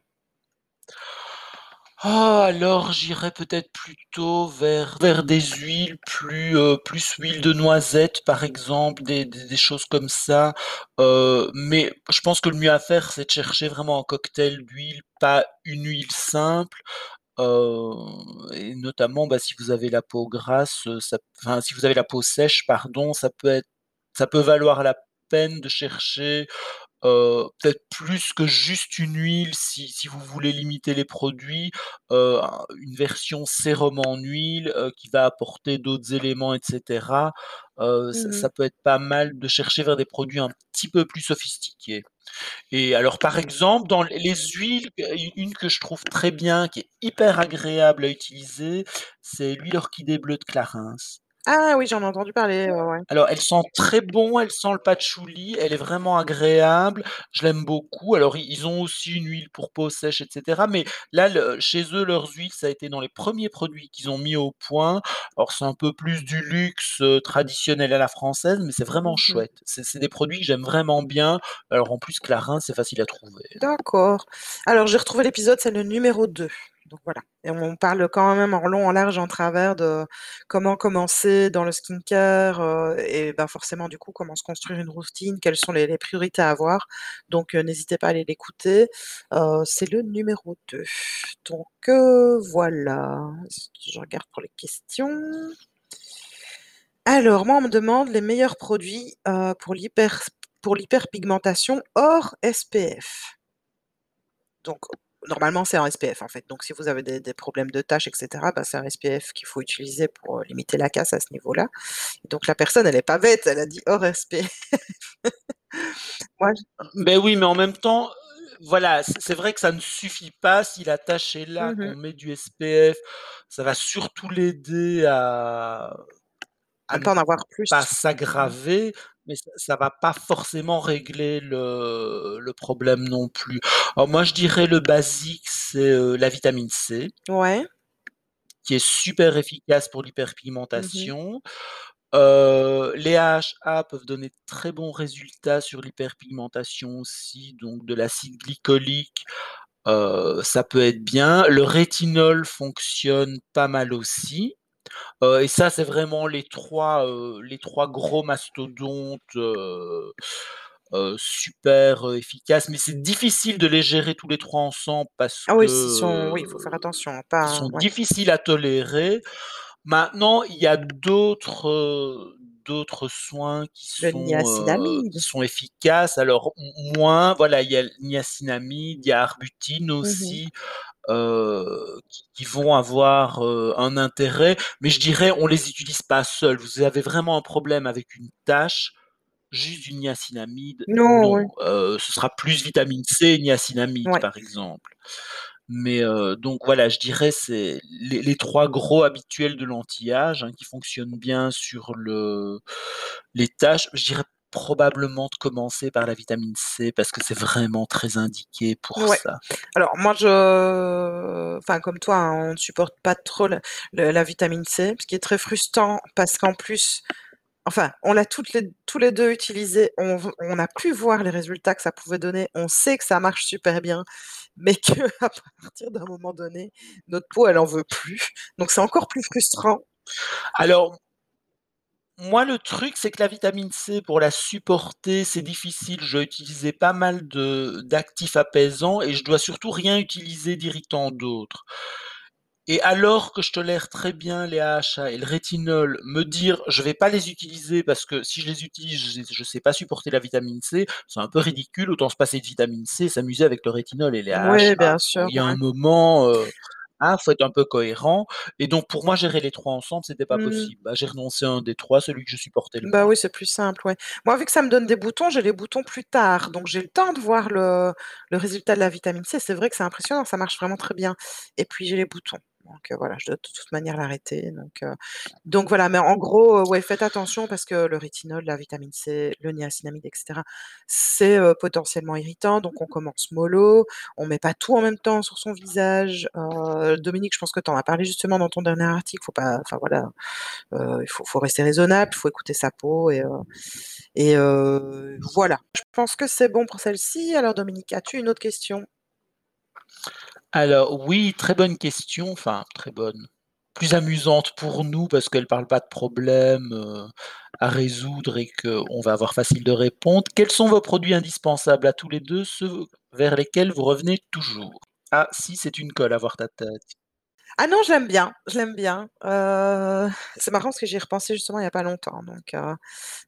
Ah, alors j'irais peut-être plutôt vers vers des huiles plus, heu, plus huile de noisette, par exemple, des des des choses comme ça. Heu, mais je pense que le mieux à faire, c'est de chercher vraiment un cocktail d'huiles, pas une huile simple. Heu et notamment, bah, si vous avez la peau grasse, heu, ça enfin, si vous avez la peau sèche, pardon, ça peut être ça peut valoir la peine de chercher, heu, peut-être plus que juste une huile si si vous voulez limiter les produits, heu, un une version sérum en huile, heu, qui va apporter d'autres éléments et cetera. Heu, ça Mmh mh. ça peut être pas mal de chercher vers des produits un petit peu plus sophistiqués. Et alors, par exemple, dans les les huiles, u une que je trouve très bien, qui est hyper agréable à utiliser, c'est l'huile orchidée bleue de Clarins. Ah oui, j'en ai entendu parler, ouais. Alors, elle sent très bon, elle sent le patchouli, elle est vraiment agréable, je l'aime beaucoup. Alors, i ils ont aussi une huile pour peau sèche et cetera, mais là, le chez eux, leurs huiles, ça a été dans les 1ers produits qu'ils ont mis au point. Alors, c'est un peu plus du luxe, heu, traditionnel à la française, mais c'est vraiment Mmh mh. chouette. C'est c'est des produits que j'aime vraiment bien. Alors, en plus, Clarins, c'est facile à trouver. D'accord. Alors, j'ai retrouvé l'épisode, c'est le numéro 2. Donc voilà et on parle quand même en long, en large, en travers de comment commencer dans le skincare, heu et bah, forcément, du coup, comment se construire une routine, quelles sont les priorités à avoir. Donc heu, n'hésitez pas à aller l'écouter. Heu, c'est le numéro 2. Donc voilà. Je regarde pour les questions? Alors, moi, on me demande les meilleurs produits, pour l'hypers pour l'hyperpigmentation hors SPF. Donc normalement, c'est un SPF, en fait. Donc si vous avez des des problèmes de taches et cetera, bah, c'est un SPF qu'il faut utiliser pour, heu, limiter la casse à ce niveau-là. Donc la personne, elle est pas bête, elle a dit hors SPF. Moi, j Beh, oui, mais en même temps, voilà, c'est vrai que ça ne suffit pas. Si la tache est là, Mmh qu'on met du SPF, ça va surtout l'aider à À ne pas en avoir plus. pas s'aggraver, mais ça ça va pas forcément régler le le problème non plus. Alors moi, je dirais le basique, c'est, heu, la vitamine C Ouais. qui est super efficace pour Mmh mh. l'hyperpigmentation. Heu, les AHA peuvent donner de très bons résultats sur l'hyperpigmentation aussi, donc de l'acide glycolique, heu, ça peut être bien. Le rétinol fonctionne pas mal aussi. Heu et ça, c'est vraiment les 3, heu, les 3 gros mastodontes, heu heu, super, heu, efficaces. Mais c'est difficile de les gérer tous les 3 ensemble parce Ah que, oui, s'ils sont oui, il faut faire heu, attention, ils pas sont ouais. difficiles à tolérer. Maintenant, il y a d'autres, heu, d'autres soins qui Le sont, heu, qui niacinamide. sont efficaces. Alors m moins, voilà, il y a le niacinamide, il y a Arbutin Mmh mh. aussi, heu, qui vont avoir, heu, un intérêt. Mais je dirais, on les utilise pas seuls. Vous avez vraiment un problème avec une tache, juste du niacinamide, Non, non. ouais. Heu, ce sera plus vitamine C et niacinamide, Ouais. par exemple. Mais donc voilà, je dirais, c'est les les 3 gros habituels de l'anti-âge, hein, qui fonctionnent bien sur le les taches. Je dirais probablement de commencer par la vitamine C parce que c'est vraiment très indiqué pour Ouais. ça. Alors moi, je enfin, comme toi, hein, on ne supporte pas trop la vitamine C, ce qui est très frustrant parce qu'en plus enfin, on l'a toutes les tous les 2 utilisé, on on a pu voir les résultats que ça pouvait donner. On sait que ça marche super bien, mais qu'à partir d'un moment donné, notre peau, elle en veut plus. Donc c'est encore plus frustrant. Alors moi, le truc, c'est que la vitamine C, pour la supporter, c'est difficile. Je dois utiliser pas mal de d'actifs apaisants et je dois surtout rien utiliser d'irritant d'autre. Et alors que je tolère très bien les AHA et le rétinol, me dire: «Je vais pas les utiliser parce que si je les utilise, je je sais pas supporter la vitamine C», c'est un peu ridicule. Autant se passer de vitamine C s'amuser avec le rétinol et les AHA. bien Bon, sûr, il y a un moment, heu, hein, faut être un peu cohérent et donc pour moi, gérer les 3 ensemble, c'était pas Mmh. possible. Bah, j'ai renoncé à un des 3, celui que je supportais le Bah moins. oui, c'est plus simple, ouais. Moi, vu que ça me donne des boutons, j'ai les boutons plus tard, donc j'ai le temps de voir le le résultat de la vitamine C. C'est vrai que c'est impressionnant, ça marche vraiment très bien et puis j'ai les boutons, donc voilà, je dois de toute manière l'arrêter, donc donc voilà. Mais en gros, ouais, faites attention parce que le rétinol, la vitamine C, le niacinamide et cetera, c'est, potentiellement irritant, donc on commence mollo, on met pas tout en même temps sur son visage. Dominique, je pense que tu en as parlé justement dans ton dernier article, faut pas enfin voilà, il faut faut rester raisonnable, il faut écouter sa peau et voilà. Je pense que c'est bon pour celle-ci. Alors Dominique, as-tu une autre question? Alors oui, très bonne question, enfin très bonne, plus amusante pour nous parce qu'elle parle pas de problèmes, heu, à résoudre et qu'on va avoir facile de répondre. Quels sont vos produits indispensables à tous les 2, ceux vers lesquels vous revenez toujours? Ah si, c'est une colle à voir ta tête. Ah non, je l'aime bien, je l'aime bien. Heu, c'est marrant parce que j'y ai repensé justement il y a pas longtemps, heu,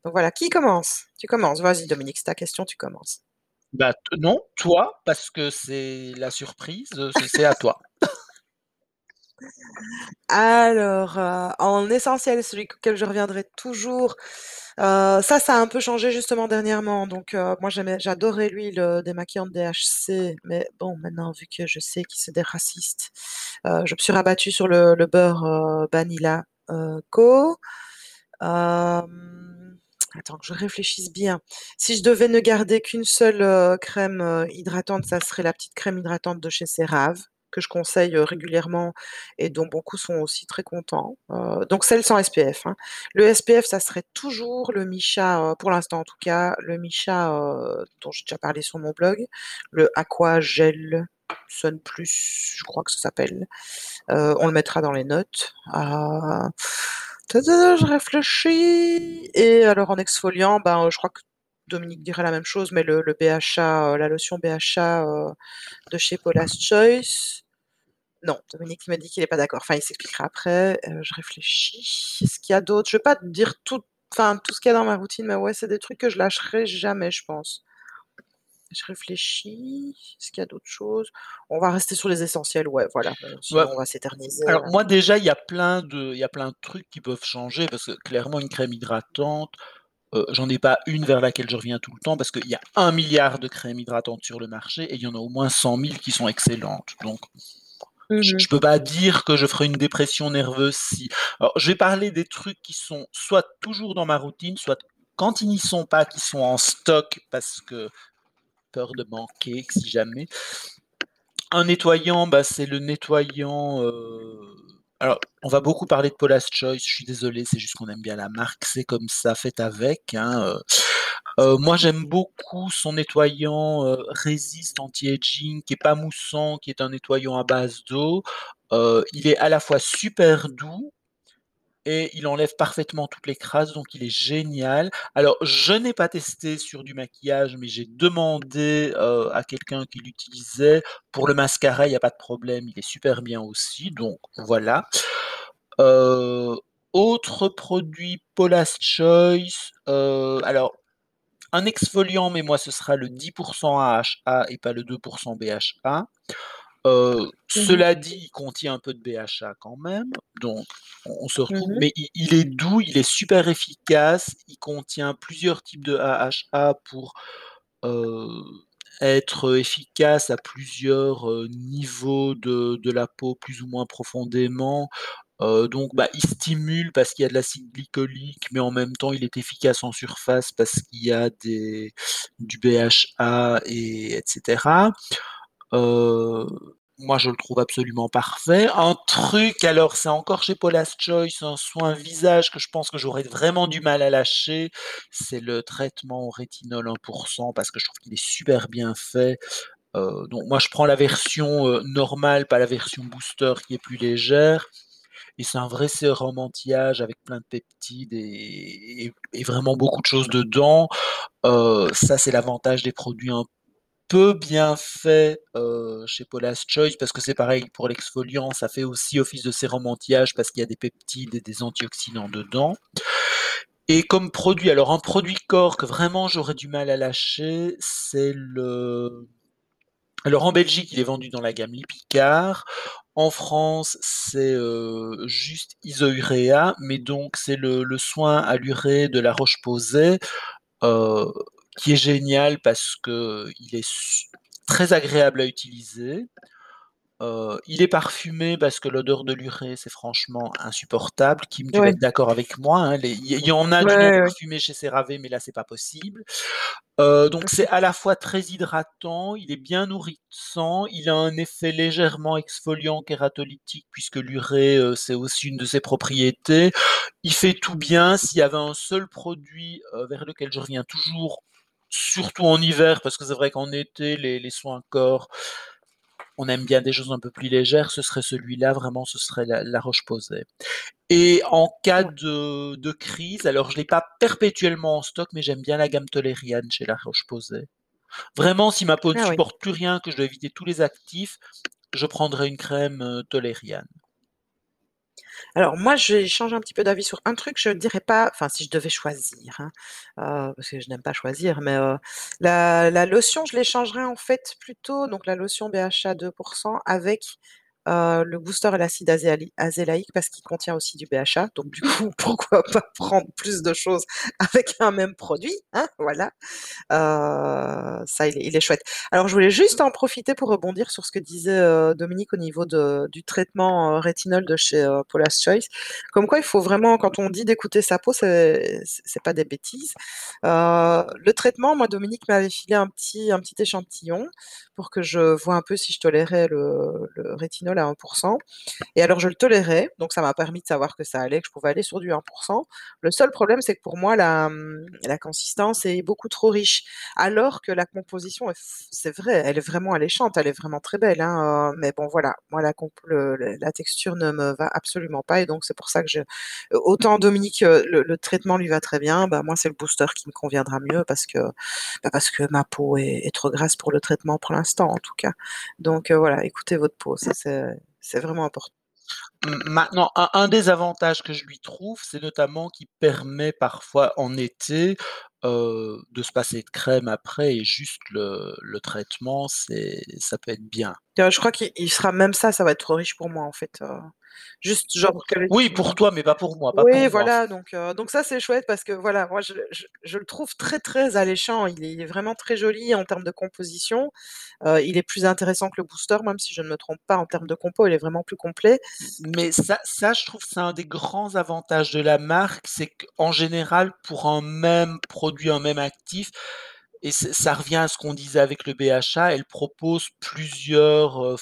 donc voilà. Qui commence? Tu commences. Vas-y Dominique, c'est ta question, tu commences. Bah non, toi, parce que c'est la surprise, heu, c'est à toi. Alors, heu, en essentiel, celui auquel je reviendrai toujours, heu, ça, ça a un peu changé justement dernièrement, donc moi j'adorais l'huile, heu, démaquillante DHC, mais bon, maintenant vu que je sais c'est des racistes, heu, je me suis rabattue sur le le beurre, heu, Co. Hem, attends que je réfléchisse bien. Si je devais ne garder qu'une seule, crème, hydratante, ça serait la petite crème hydratante de chez CeraVe, que je conseille, régulièrement et dont beaucoup sont aussi très contents. Donc celle sans SPF, hein. Le SPF, ça serait toujours le heu, pour l'instant en tout cas, le heu, dont j'ai déjà parlé sur mon blog, le Aqua Gel Sun Plus, je crois que ça s'appelle. On le mettra dans les notes. Heu, je réfléchis et alors en exfoliant, ben, heu, je crois que Dominique dirait la même chose, mais le le BHA, heu, la lotion BHA, heu, de chez Paula's Choice. Non, Dominique m'a dit qu'il est pas d'accord, enfin il s'expliquera après. Je réfléchis. Est-ce qu'il y a d'autres? Je vais pas dire tout enfin tout ce qu'il y a dans ma routine, mais ouais, c'est des trucs que je lâcherai jamais, je pense. Je réfléchis. Est-ce qu'il y a d'autres choses? On va rester sur les essentiels, ouais, voilà, Ouais. on va s'éterniser, Alors heu moi déjà, il y a plein de il y a plein de trucs qui peuvent changer parce que clairement une crème hydratante, heu, j'en ai pas une vers laquelle je reviens tout le temps parce qu'il y a 1 000 000 de crèmes hydratantes sur le marché et il y en a au moins 100 000 qui sont excellentes. Donc Mmh je mh. je peux pas dire que je ferai une dépression nerveuse si alors je vais parler des trucs qui sont soit toujours dans ma routine, soit quand ils n'y sont pas, qui sont en stock parce que peur de manquer si jamais. Un nettoyant, bah, c'est le nettoyant, heu, alors on va beaucoup parler de Paula's Choice, je suis désolé, c'est juste qu'on aime bien la marque, c'est comme ça, faites avec, hein, heu. Heu, moi j'aime beaucoup son nettoyant, Resist Anti-Aging qui est pas moussant, qui est un nettoyant à base d'eau. Il est à la fois super doux il enlève parfaitement toutes les crasses, donc il est génial. Alors, je n'ai pas testé sur du maquillage, mais j'ai demandé, heu, à quelqu'un qui l'utilisait. Pour le mascara, il y a pas de problème, il est super bien aussi, donc voilà. Heu, autre produit Paula's Choice, heu, alors un exfoliant, mais moi ce sera le 10% AHA et pas le 2% BHA. Mmh mh. cela dit, il contient un peu de BHA quand même, donc on on se Mmh retrouve mais il il est doux, il est super efficace, il contient plusieurs types de AHA pour, être efficace à plusieurs, niveaux de de la peau plus ou moins profondément. Donc bah, il stimule parce qu'il y a de l'acide glycolique, mais en même temps il est efficace en surface parce qu'il y a des du BHA et et Heu, moi je le trouve absolument parfait. Un truc, alors c'est encore chez Paula's Choice, un soin visage que je pense que j'aurais vraiment du mal à lâcher, c'est le traitement au rétinol 1% parce que je trouve qu'il est super bien fait. Heu, donc moi je prends la version, heu, normale, pas la version booster qui est plus légère et c'est un vrai sérum anti-âge avec plein de peptides et vraiment beaucoup de choses dedans. Ça c'est l'avantage des produits un peu bien faits, heu, chez Paula's Choice parce que c'est pareil pour l'exfoliant, ça fait aussi office de sérum anti-âge parce qu'il y a des peptides et des antioxydants dedans. Et comme produit, alors un produit corps que vraiment j'aurais du mal à lâcher, c'est le alors en Belgique, il est vendu dans la gamme Lipikar. En France, c'est, heu, juste Isourea, mais donc c'est le soin à l'urée de La Roche-Posay, heu, qui est génial parce qu'il est su très agréable à utiliser. Heu, il est parfumé parce que l'odeur de l'urée, c'est franchement insupportable. Kim, tu vas Ouais. être d'accord avec moi, hein, les il y il en a Ouais, du non ouais, parfumé chez CeraVe, mais là c'est pas possible. Heu, donc c'est à la fois très hydratant, il est bien nourrissant, il a un effet légèrement exfoliant kératolytique puisque l'urée, heu, c'est aussi une de ses propriétés. Il fait tout bien, s'il y avait un seul produit, vers lequel je reviens toujours, surtout en hiver, parce que c'est vrai qu'en été les les soins corps on aime bien des choses un peu plus légères, ce serait celui-là, vraiment ce serait La La Roche-Posay. Et en cas de de crise, alors je l'ai pas perpétuellement en stock, mais j'aime bien la gamme Toleriane chez La Roche-Posay. Vraiment, si ma peau ne Ah oui. supporte plus rien, que je dois éviter tous les actifs, je prendrai une crème, heu, Toleriane. Alors moi, je change un petit peu d'avis sur un truc, je dirais pas enfin si je devais choisir, hein, heu, parce que je n'aime pas choisir, mais heu, la la lotion, je l'échangerais en fait plutôt donc la lotion BHA 2% avec, heu, le booster à l'acide azélaïque parce qu'il contient aussi du BHA, donc du coup, pourquoi pas prendre plus de choses avec un même produit, hein, voilà. Heu, ça il est chouette. Alors je voulais juste en profiter pour rebondir sur ce que disait, heu, Dominique au niveau de du traitement, rétinol de chez, Paula's Choice. Comme quoi il faut vraiment quand on dit d'écouter sa peau, c'est pas des bêtises. Le traitement, moi Dominique m'avait filé un petit un petit échantillon pour que je vois un peu si je tolérais le rétinol à 1% et alors je le tolérais, donc ça m'a permis de savoir que ça allait, que je pouvais aller sur du 1% Le seul problème, c'est que pour moi la, mmh, la consistance est beaucoup trop riche, alors que la composition c'est vrai, elle est vraiment alléchante, elle est vraiment très belle, hein, heu, mais bon voilà, moi la la texture ne me va absolument pas et donc c'est pour ça que je autant Dominique, heu, le traitement lui va très bien, bah moi c'est le booster qui me conviendra mieux parce que, bah, parce que ma peau est trop grasse pour le traitement pour l'instant en tout cas. Donc voilà, écoutez votre peau, c'est c'est vraiment important. Maintenant, un un des avantages que je lui trouve, c'est notamment qu'il permet parfois en été, heu, de se passer de crème après et juste le le traitement, c'est ça peut être bien. Heu, je crois qu'il il sera même ça, ça va être trop riche pour moi en fait, heu, juste genre Oui, pour toi, mais pas pour moi, pas oui pour moi. voilà donc heu, donc ça c'est chouette parce que voilà, moi je je je le trouve très, très alléchant. Il est il est vraiment très joli en termes de composition. Heu, il est plus intéressant que le booster, même si je ne me trompe pas en termes de compo, il est vraiment plus complet. Mais ça ça je trouve c'est un des grands avantages de la marque, c'est qu'en général pour un même produit, un même actif et ça revient à ce qu'on disait avec le BHA, elle propose plusieurs,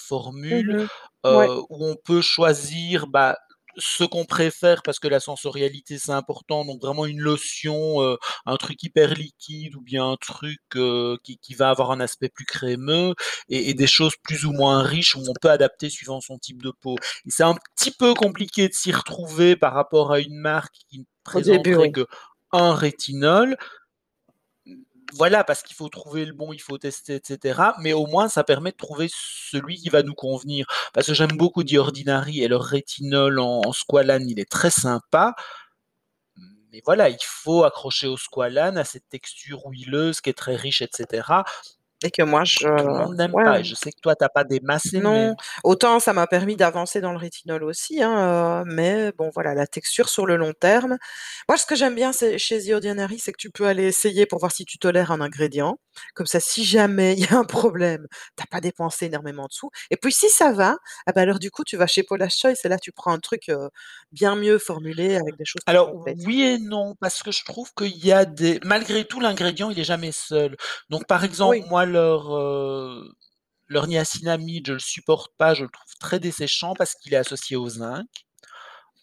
Mmh formules, mh. Ouais. heu, où on peut choisir, bah ce qu'on préfère parce que la sensorialité c'est important, donc vraiment une lotion, un truc hyper liquide ou bien un truc, qui qui va avoir un aspect plus crémeux et et des choses plus ou moins riches où on peut adapter suivant son type de peau et c'est un petit peu compliqué de s'y retrouver par rapport à une marque qui ne présenterait oui. qu'1 rétinol. Voilà, parce qu'il faut trouver le bon, il faut tester et cetera, mais au moins ça permet de trouver celui qui va nous convenir. Parce que j'aime beaucoup The Ordinary et leur rétinol en en squalane, il est très sympa mais voilà, il faut accrocher au squalane, à cette texture huileuse qui est très riche et cetera. Et que moi je Tout le monde n'aime ouais. pas je sais que toi tu as pas des masses. Non, autant ça m'a permis d'avancer dans le rétinol aussi, hein, heu, mais bon voilà, la texture sur le long terme moi ce que j'aime bien chez The Ordinary, c'est que tu peux aller essayer pour voir si tu tolères un ingrédient. Comme ça, si jamais il y a un problème, tu as pas dépensé énormément de sous et puis si ça va, ah bah, alors du coup tu vas chez Paula's Choice et là tu prends un truc, heu, bien mieux formulé avec des choses plus Alors complètes. oui et non, parce que je trouve qu'il y a des malgré tout l'ingrédient il est jamais seul. Donc par exemple, Oui. moi leur, heu, leur niacinamide, je le supporte pas, je le trouve très desséchant parce qu'il est associé au zinc.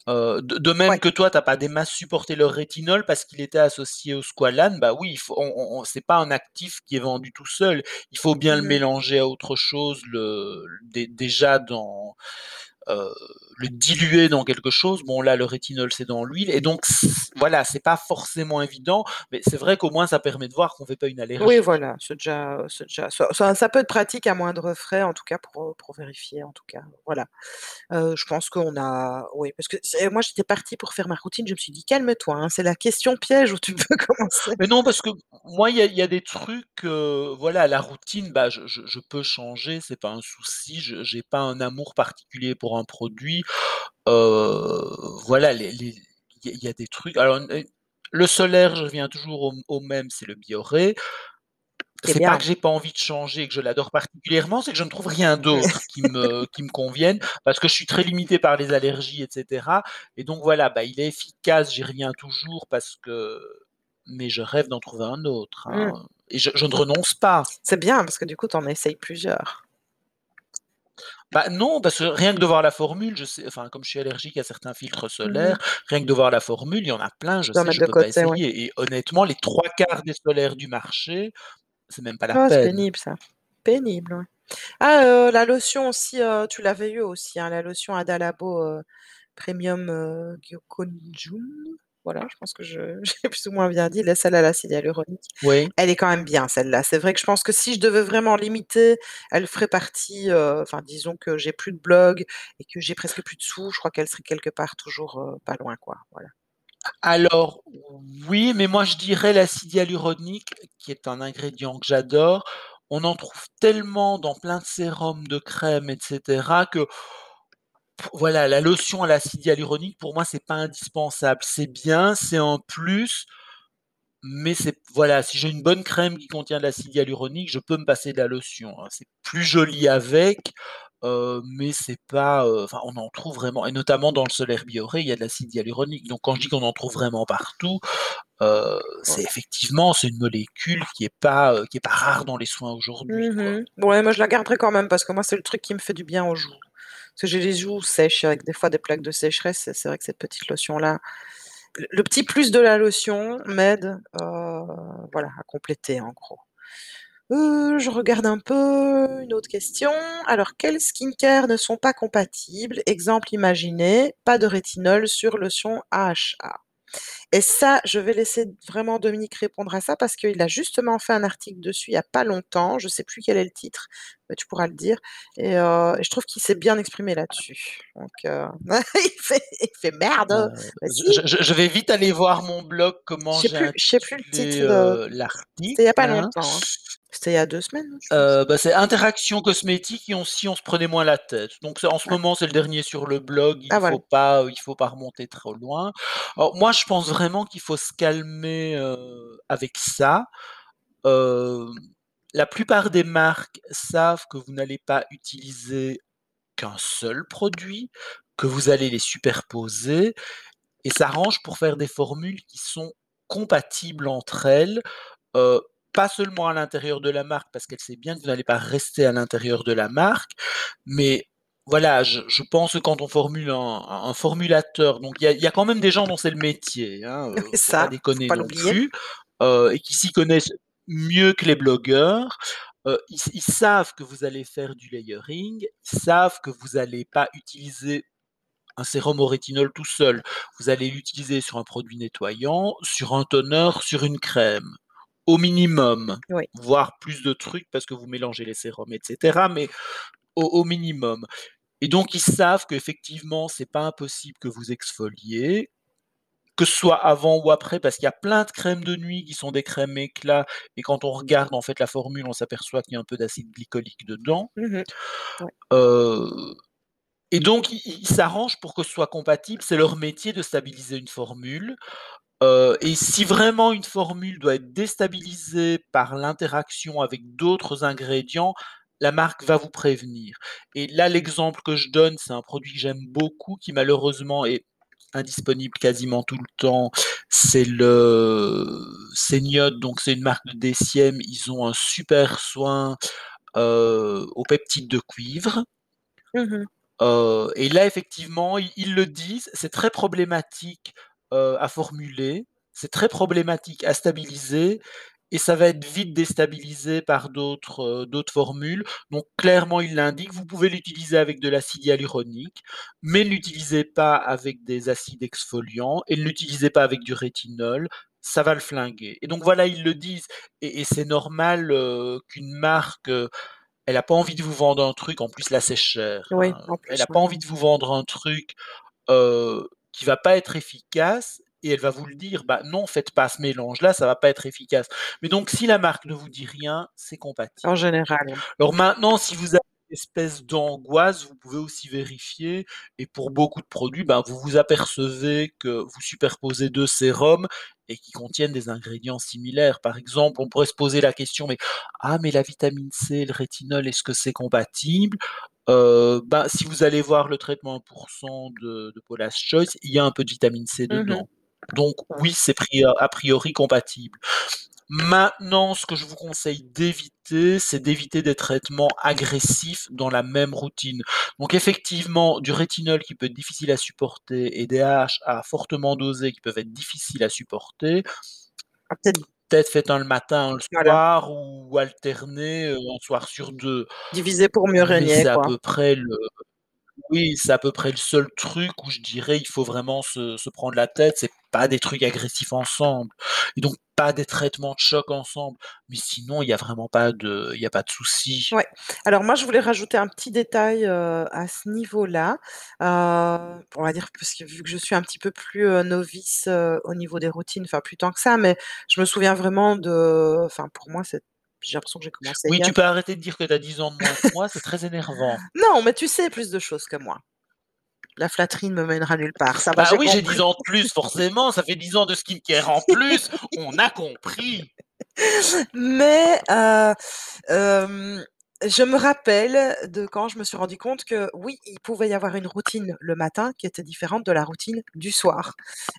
Heu, de de même Ouais. que toi tu as pas des masses supporté leur rétinol parce qu'il était associé au squalane, bah oui, il faut on on on c'est pas un actif qui est vendu tout seul. Il faut bien le Mmh mh. mélanger à autre chose, le dé déjà dans, heu, le diluer dans quelque chose. Bon là, le rétinol, c'est dans l'huile et donc voilà, c'est pas forcément évident, mais c'est vrai qu'au moins ça permet de voir qu'on fait pas une Oui allergie. voilà, c'est déjà, déjà ça ça ça peut être pratique à moindres frais en tout cas pour, pour vérifier en tout cas, voilà. Heu, je pense qu'on a oui, parce que moi j'étais partie pour faire ma routine, je me suis dit: «Calme-toi, hein, c'est la question piège où tu veux commencer». Mais non, parce que moi il y a y a des trucs, heu, voilà, la routine, bah, je je je peux changer, c'est pas un souci, je j'ai pas un amour particulier pour un produit. Heu, voilà, il y a des trucs alors et le solaire, je reviens toujours au même, c'est le Bioré. C'est pas que j'ai pas envie de changer et que je l'adore particulièrement, c'est que je ne trouve rien d'autre qui me qui me convienne parce que je suis très limité par les allergies et cetera et donc voilà, bah, il est efficace, j'y reviens toujours parce que mais je rêve d'en trouver un autre, Mmh. hein et je je ne renonce pas. C'est bien parce que du coup tu en essayes plusieurs. Bah, non, parce que rien que de voir la formule, je sais enfin comme je suis allergique à certains filtres Mmh solaires, rien que de voir la formule, il y en a plein, je sais, je peux pas ouais. essayer et honnêtement les 3/4 des solaires du marché, c'est même pas la Oh c'est peine. pénible ça, pénible, ouais. Ah, heu, la lotion aussi, heu, tu l'avais eu aussi, hein, la lotion Ada Labo, heu, Premium, Gyokonjun, voilà, je pense que je j'ai plus ou moins bien dit, la celle à l'acide hyaluronique. Oui. Elle est quand même bien celle-là. C'est vrai que je pense que si je devais vraiment limiter, elle ferait partie, heu, enfin disons que j'ai plus de blog et que j'ai presque plus de sous, je crois qu'elle serait quelque part toujours, heu, pas loin quoi, voilà. Alors oui, mais moi je dirais l'acide hyaluronique qui est un ingrédient que j'adore, on en trouve tellement dans plein de sérums, de crèmes et cetera que voilà, la lotion à l'acide hyaluronique pour moi c'est pas indispensable. C'est bien, c'est un plus, mais c'est voilà, si j'ai une bonne crème qui contient de l'acide hyaluronique, je peux me passer de la lotion, hein. C'est plus joli avec, heu, mais c'est pas, enfin on en trouve vraiment et notamment dans le solaire Bioré, il y a de l'acide hyaluronique. Donc quand je dis qu'on en trouve vraiment partout, heu, c'est effectivement, c'est une molécule qui est pas, qui est pas rare dans les soins aujourd'hui. Mmh mh. Ouais, moi je la garderai quand même parce que moi c'est le truc qui me fait du bien aux joues. Parce que j'ai les joues sèches avec des fois des plaques de sécheresse c'est vrai que cette petite lotion là, le petit plus de la lotion m'aide, heu, voilà, à compléter en gros. Heu, je regarde un peu, une autre question. Alors quels skincare ne sont pas compatibles? Exemple imaginé, pas de rétinol sur lotion AHA et ça, je vais laisser vraiment Dominique répondre à ça parce qu'il a justement fait un article dessus il y a pas longtemps, je sais plus quel est le titre, mais tu pourras le dire et et je trouve qu'il s'est bien exprimé là-dessus. Donc heu, il fait il fait: «Merde, Heu, bah je si!» je je vais vite aller voir mon blog, comment j'ai je sais plus le titre de heu, c'était il y a pas l'article, hein. longtemps, hein. C'était il y a 2 semaines. Heu, bah, c'est interaction cosmétique et on si on se prenait moins la tête. Donc en ce Ouais. moment, c'est le dernier sur le blog, Ah il voilà. faut pas, heu, il faut pas remonter trop loin. Alors moi, je pense vraiment qu'il faut se calmer, heu, avec ça. Hem, la plupart des marques savent que vous n'allez pas utiliser qu'un seul produit, que vous allez les superposer et s'arrangent pour faire des formules qui sont compatibles entre elles, pas seulement à l'intérieur de la marque parce qu'elle sait bien que vous n'allez pas rester à l'intérieur de la marque, mais voilà, je je pense que quand on formule un un formulateur, donc il y a il y a quand même des gens dont c'est le métier, hein, pas Ça, déconner pas non plus, heu, et qui s'y connaissent mieux que les blogueurs. Heu, ils ils savent que vous allez faire du layering, ils savent que vous allez pas utiliser un sérum au rétinol tout seul. Vous allez l'utiliser sur un produit nettoyant, sur un toner, sur une crème, au minimum, Oui. voire plus de trucs parce que vous mélangez les sérums et cetera, mais au au minimum et donc ils savent qu'effectivement, c'est pas impossible que vous exfoliez, que ce soit avant ou après, parce qu'il y a plein de crèmes de nuit qui sont des crèmes éclat et quand on regarde en fait la formule, on s'aperçoit qu'il y a un peu d'acide glycolique dedans. Mmh. Ouais. Heu et donc ils s'arrangent pour que ce soit compatible. C'est leur métier de stabiliser une formule, heu et si vraiment une formule doit être déstabilisée par l'interaction avec d'autres ingrédients, la marque va vous prévenir et là, l'exemple que je donne, c'est un produit que j'aime beaucoup qui malheureusement est indisponible quasiment tout le temps, c'est le Séniode, donc c'est une marque de DCM. Ils ont un super soin, heu, aux peptides de cuivre. Mmh mh. Heu et là effectivement, ils ils le disent, c'est très problématique, heu, à formuler, c'est très problématique à stabiliser et ça va être vite déstabilisé par d'autres, heu, d'autres formules. Donc clairement, ils l'indiquent, vous pouvez l'utiliser avec de l'acide hyaluronique, mais ne l'utilisez pas avec des acides exfoliants et ne l'utilisez pas avec du rétinol, ça va le flinguer. Et donc voilà, ils le disent. Et et c'est normal, heu, qu'une marque, heu, elle a pas envie de vous vendre un truc. En plus là, c'est cher, Oui, hein, elle plus, a ouais. pas envie de vous vendre un truc, heu, qui va pas être efficace et elle va vous le dire: «Bah non, faites pas ce mélange-là, ça va pas être efficace». Mais donc si la marque ne vous dit rien, c'est En compatible. général, oui. Alors maintenant, si vous avez une espèce d'angoisse, vous pouvez aussi vérifier et pour beaucoup de produits, ben, vous vous apercevez que vous superposez 2 sérums et qui contiennent des ingrédients similaires. Par exemple, on pourrait se poser la question: «Mais ah mais la vitamine C le rétinol, est-ce que c'est compatible?» Heu, bah, si vous allez voir le traitement 1 % de de Paula's Choice, il y a un peu de vitamine C Mmh mh. dedans. Donc oui, c'est a priori compatible. Maintenant, ce que je vous conseille d'éviter, c'est d'éviter des traitements agressifs dans la même routine. Donc effectivement, du rétinol qui peut être difficile à supporter et des AHA fortement dosés qui peuvent être difficiles à supporter Ah peut-être peut-être faites un le matin, un le Voilà. soir ou alterner, 1 soir sur 2. Diviser pour mieux régner, c'est à peu près le oui, c'est à peu près le seul truc où je dirais, il faut vraiment se se prendre la tête, c'est pas des trucs agressifs ensemble et donc pas des traitements de choc ensemble. Mais sinon, il y a vraiment pas de a pas de souci. Alors moi, je voulais rajouter un petit détail, heu, à ce niveau-là, heu, on va dire parce que vu que je suis un petit peu plus, heu, novice, au niveau des routines, enfin plus tant que ça, mais je me souviens vraiment de enfin pour moi, c'est j'ai l'impression que j'ai commencé Oui, tu peux arrêter de dire que tu as 10 ans de moins que moi, c'est très énervant. Non, mais tu sais plus de choses que moi. La flatterie ne me mènera nulle part, ça Bah oui, j'ai 10 compris. ans de plus, forcément, ça fait 10 ans de skincare en plus, on a compris. Mais heu, hem, je me rappelle de quand je me suis rendu compte que oui, il pouvait y avoir une routine le matin qui était différente de la routine du soir,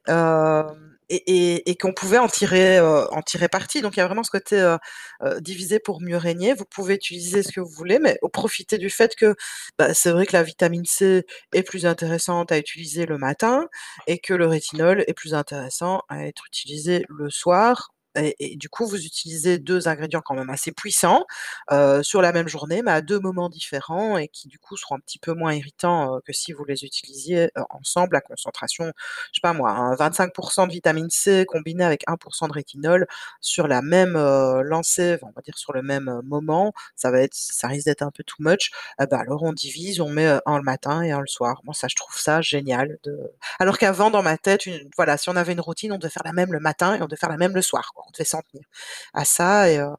hem et qu'on pouvait en tirer, heu, en tirer parti. Donc il y a vraiment ce côté, heu heu, diviser pour mieux régner. Vous pouvez utiliser ce que vous voulez, mais au profiter du fait que, bah, c'est vrai que la vitamine C est plus intéressante à utiliser le matin et que le rétinol est plus intéressant à être utilisé le soir et du coup, vous utilisez 2 ingrédients quand même assez puissants, heu, sur la même journée, mais à 2 moments différents et qui du coup seront un petit peu moins irritants, que si vous les utilisiez, ensemble à concentration, je sais pas moi, hein, 25 % de vitamine C combiné avec 1 % de rétinol sur la même, lancée, on va dire sur le même, moment, ça va être ça risque d'être un peu too much. Bah, alors on divise, on met, un le matin et un le soir. Moi ça, je trouve ça génial de alors qu'avant dans ma tête, une voilà, si on avait une routine, on devait faire la même le matin et on devait faire la même le soir, quoi. On devait s'en tenir à ça et heu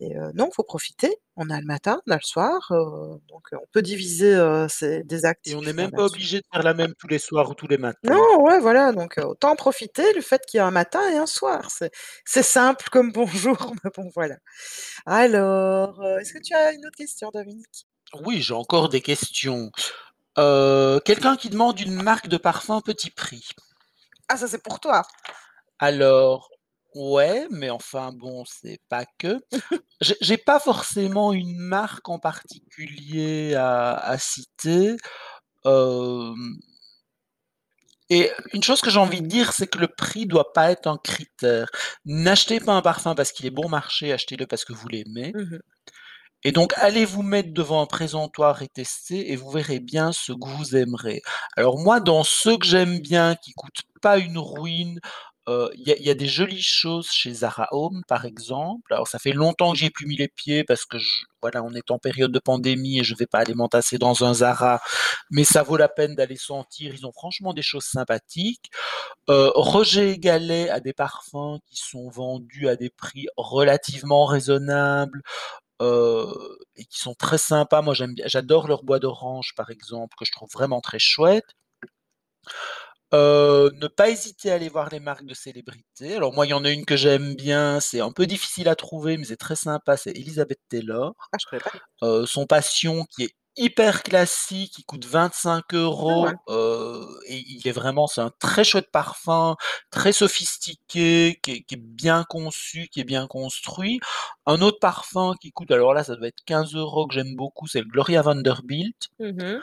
et heu, non, faut profiter. On a le matin, on a le soir, heu, donc heu, on peut diviser, ces des Et on n'est même pas obligé de faire la même tous les soirs ou tous les matins. Non, ouais, voilà, donc autant en profiter du fait qu'il y a un matin et un soir. C'est simple comme bonjour, mais bon, voilà. Alors, est-ce que tu as une autre question, Dominique? Oui, j'ai encore des questions. Quelqu'un qui demande une marque de parfum petit prix. Ah ça, c'est pour toi? Alors Ouais, mais enfin bon, c'est pas que. J'ai j'ai pas forcément une marque en particulier à à citer, et une chose que j'ai envie de dire, c'est que le prix doit pas être un critère. N'achetez pas un parfum parce qu'il est bon marché, achetez-le parce que vous l'aimez. Mmh mh. Et donc allez vous mettre devant un présentoir et tester et vous verrez bien ce que vous aimerez. Alors moi, dans ceux que j'aime bien, qui coûtent pas une ruine, il y a des jolies choses chez Zara Home, par exemple. Alors ça fait longtemps que j'y ai plus mis les pieds parce que voilà, on est en période de pandémie et je vais pas aller m'entasser dans un Zara, mais ça vaut la peine d'aller sentir. Ils ont franchement des choses sympathiques. Roger et a des parfums qui sont vendus à des prix relativement raisonnables, et qui sont très sympas. Moi, j'aime j'adore leur bois d'orange, par exemple, que je trouve vraiment très chouette. Heu, ne pas hésiter à aller voir les marques de célébrités. Alors moi, il y en a une que j'aime bien, c'est un peu difficile à trouver, mais c'est très sympa, c'est Elizabeth Taylor. Ah, je connais pas. Heu, son Passion qui est hyper classique, il coûte Ah ouais. 25 €, heu et il est vraiment c'est un très chouette parfum, très sophistiqué, qui est qui est bien conçu, qui est bien construit. Un autre parfum qui coûte alors là, ça doit être 15 €, que j'aime beaucoup, c'est le Gloria Vanderbilt mh.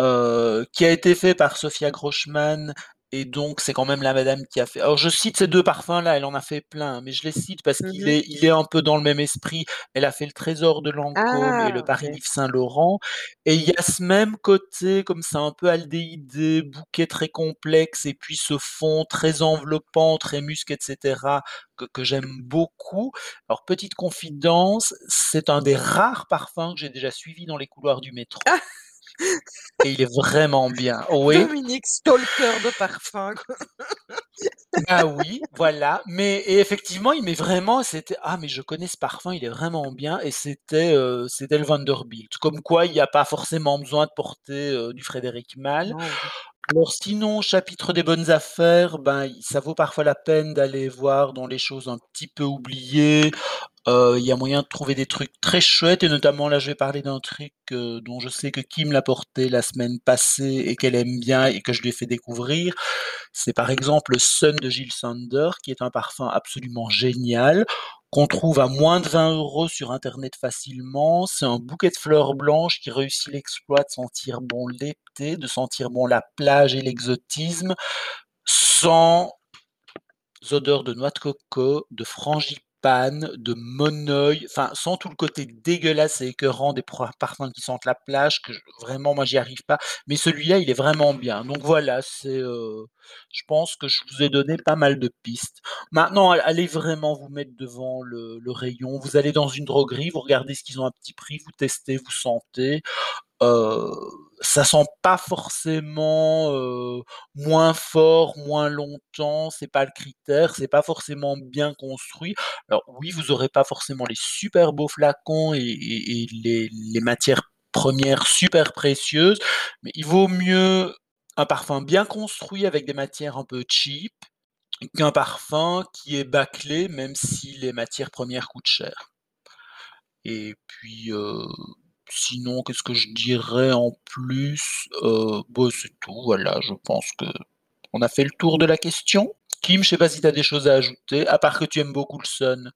Heu, qui a été fait par Sophia Grossman et donc c'est quand même la madame qui a fait alors je cite ces 2 parfums-là, elle en a fait plein, mais je les cite parce qu'il mh. est il est un peu dans le même esprit. Elle a fait le Trésor de Lancôme et Ah le Paris OK. d'Yves Saint Laurent et il y a ce même côté comme ça un peu aldéhyde, bouquet très complexe et puis ce fond très enveloppant, très musc et cetera que que j'aime beaucoup. Alors petite confidence, c'est un des rares parfums que j'ai déjà suivi dans les couloirs du métro. Ah! Et il est vraiment bien. Oui. Dominique, stalker de parfum. Bah oui, voilà, mais et effectivement, il m'est vraiment c'était: «Ah mais je connais ce parfum, il est vraiment bien» et c'était, le Vanderbilt. Comme quoi, il y a pas forcément besoin de porter, heu, du Frédéric Malle. Oui. Alors sinon, chapitre des bonnes affaires, ben, ça vaut parfois la peine d'aller voir dans les choses un petit peu oubliées. Heu, il y a moyen de trouver des trucs très chouettes et notamment là, je vais parler d'un truc, heu, dont je sais que Kim l'a porté la semaine passée et qu'elle aime bien et que je lui ai fait découvrir. C'est par exemple le Sun de Jil Sander qui est un parfum absolument génial, qu'on trouve à moins de 20 € sur internet facilement. C'est un bouquet de fleurs blanches qui réussit l'exploit de sentir bon l'été, de sentir bon la plage et l'exotisme, sans odeurs de noix de coco, de frangipane, de monoeil, enfin sans tout le côté dégueulasse et écœurant des parfums qui sentent la plage que vraiment moi j'y arrive pas, mais celui-là il est vraiment bien. Donc voilà, c'est, heu, je pense que je vous ai donné pas mal de pistes. Maintenant, allez vraiment vous mettre devant le rayon, vous allez dans une droguerie, vous regardez ce qu'ils ont à petit prix, vous testez, vous sentez. Heu, ça sent pas forcément, heu, moins fort, moins longtemps, c'est pas le critère, c'est pas forcément bien construit. Alors oui, vous aurez pas forcément les super beaux flacons et les matières premières super précieuses, mais il vaut mieux un parfum bien construit avec des matières un peu cheap, qu'un parfum qui est bâclé, même si les matières premières coûtent cher. Et puis, heu, sinon qu'est-ce que je dirais en plus? Heu, bah, c'est tout, voilà, je pense qu'on a fait le tour de la question. Kim, je sais pas si tu as des choses à ajouter, à part que tu aimes beaucoup le Sun?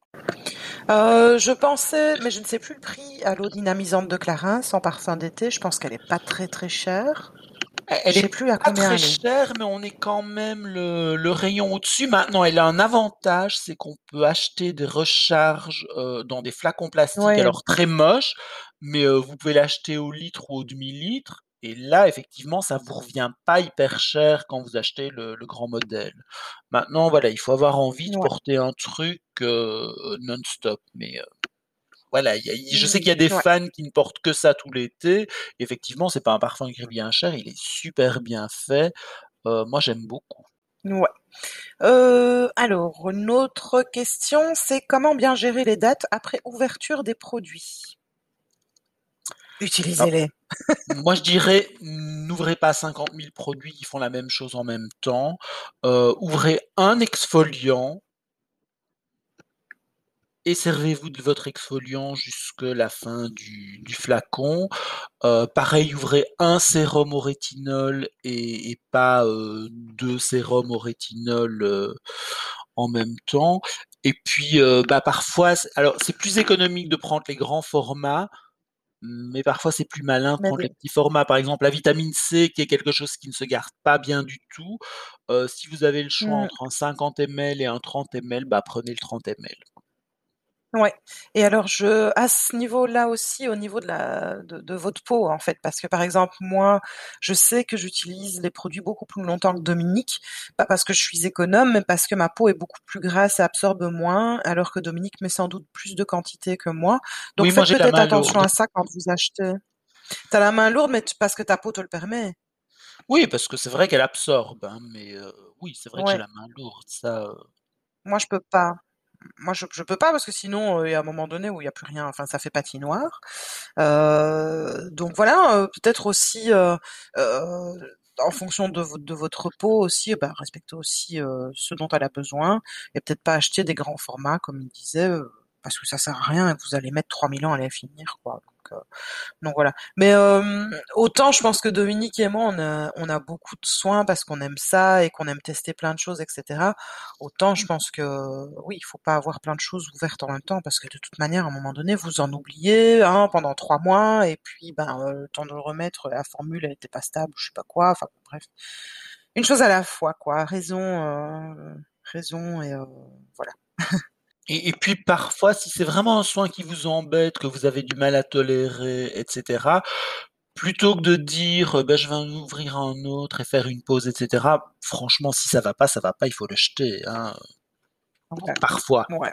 Heu, je pensais, mais je ne sais plus le prix, à l'eau dynamisante de Clarins en parfum d'été. Je pense qu'elle est pas très, très chère. Elle sais est plus à pas combien très chère, mais on est quand même le le rayon au-dessus. Maintenant, elle a un avantage, c'est qu'on peut acheter des recharges, heu, dans des flacons plastiques, Ouais. alors très moches, mais vous pouvez l'acheter au litre ou au demi-litre et là, effectivement, ça vous revient pas hyper cher quand vous achetez le le grand modèle. Maintenant, voilà, il faut avoir envie de Ouais. porter un truc, non-stop, mais voilà, y a je sais qu'il Mmh y a des mh, ouais. fans qui ne portent que ça tout l'été. Effectivement, c'est pas un parfum qui revient cher, il est super bien fait. Moi, j'aime beaucoup. Ouais. Alors une autre question, c'est comment bien gérer les dates après ouverture des produits? Utilisez-les. moi, je dirais, n'ouvrez pas 50 000 produits qui font la même chose en même temps. Heu, ouvrez un exfoliant et servez-vous de votre exfoliant jusque la fin du flacon. Heu, pareil, ouvrez un sérum au rétinol et pas, heu, 2 sérums au rétinol, en même temps Et puis, euh, bah, parfois, alors c'est plus économique de prendre les grands formats, mais parfois c'est plus malin de prendre les petits formats. Par exemple, la vitamine C, qui est quelque chose qui ne se garde pas bien du tout. Euh, si vous avez le choix Mmh. entre un 50 ml et un 30 ml, bah, prenez le 30 ml. Ouais et alors je à ce niveau-là aussi, au niveau de la de de votre peau, en fait, parce que, par exemple, moi, je sais que j'utilise les produits beaucoup plus longtemps que Dominique, pas parce que je suis économe, mais parce que ma peau est beaucoup plus grasse et absorbe moins, alors que Dominique met sans doute plus de quantité que moi. Donc Oui, faites peut-être attention lourde. à ça quand vous achetez. Tu as la main lourde, mais parce que ta peau te le permet. Oui, parce que c'est vrai qu'elle absorbe, hein, mais heu, oui, c'est vrai que j'ai la main lourde, ça, heu Moi, je peux pas. Moi, je je peux pas parce que sinon, heu, il y a un moment donné où il y a plus rien, enfin, ça fait patinoire. Heu, donc voilà, heu, peut-être aussi, heu, en fonction de de votre peau aussi, bah, respectez aussi, heu, ce dont elle a besoin et peut-être pas acheter des grands formats comme il disait, parce que ça sert à rien et que vous allez mettre 3000 ans à les finir, quoi, donc heu, donc voilà. Mais hem, autant je pense que Dominique et moi, on a on a beaucoup de soins parce qu'on aime ça et qu'on aime tester plein de choses et cetera. Autant je pense que, oui, il faut pas avoir plein de choses ouvertes en même temps parce que de toute manière, à un moment donné, vous en oubliez, hein, pendant 3 mois et puis, ben, heu, le temps de le remettre, la formule, elle était pas stable je sais pas quoi, enfin bref. Une chose à la fois, quoi. Raison, heu, raison et heu, voilà. Et et puis parfois, si c'est vraiment un soin qui vous embête, que vous avez du mal à tolérer et cetera, plutôt que de dire: «Heu, bah, je vais en ouvrir un autre et faire une pause» et cetera, franchement, si ça va pas, ça va pas, il faut le jeter, hein, Ouais, parfois. ouais.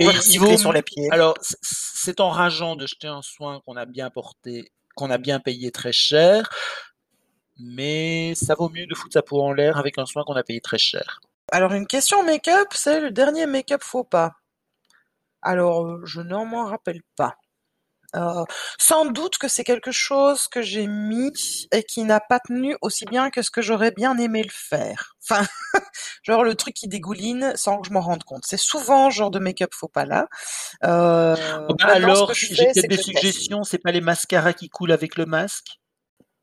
Et il vaut sur m les pieds. alors c'est enrageant de jeter un soin qu'on a bien porté, qu'on a bien payé très cher mais ça vaut mieux de foutre sa peau en l'air avec un soin qu'on a payé très cher. Alors une question make-up, c'est le dernier make-up faux pas. Alors, je ne m'en rappelle pas. Heu, sans doute que c'est quelque chose que j'ai mis et qui n'a pas tenu aussi bien que ce que j'aurais bien aimé le faire. Enfin, genre le truc qui dégouline sans que je m'en rende compte. C'est souvent genre de make-up faux pas là. Oh Heu, bah, alors, j'ai peut-être des suggestions, c'est pas les mascaras qui coulent avec le masque?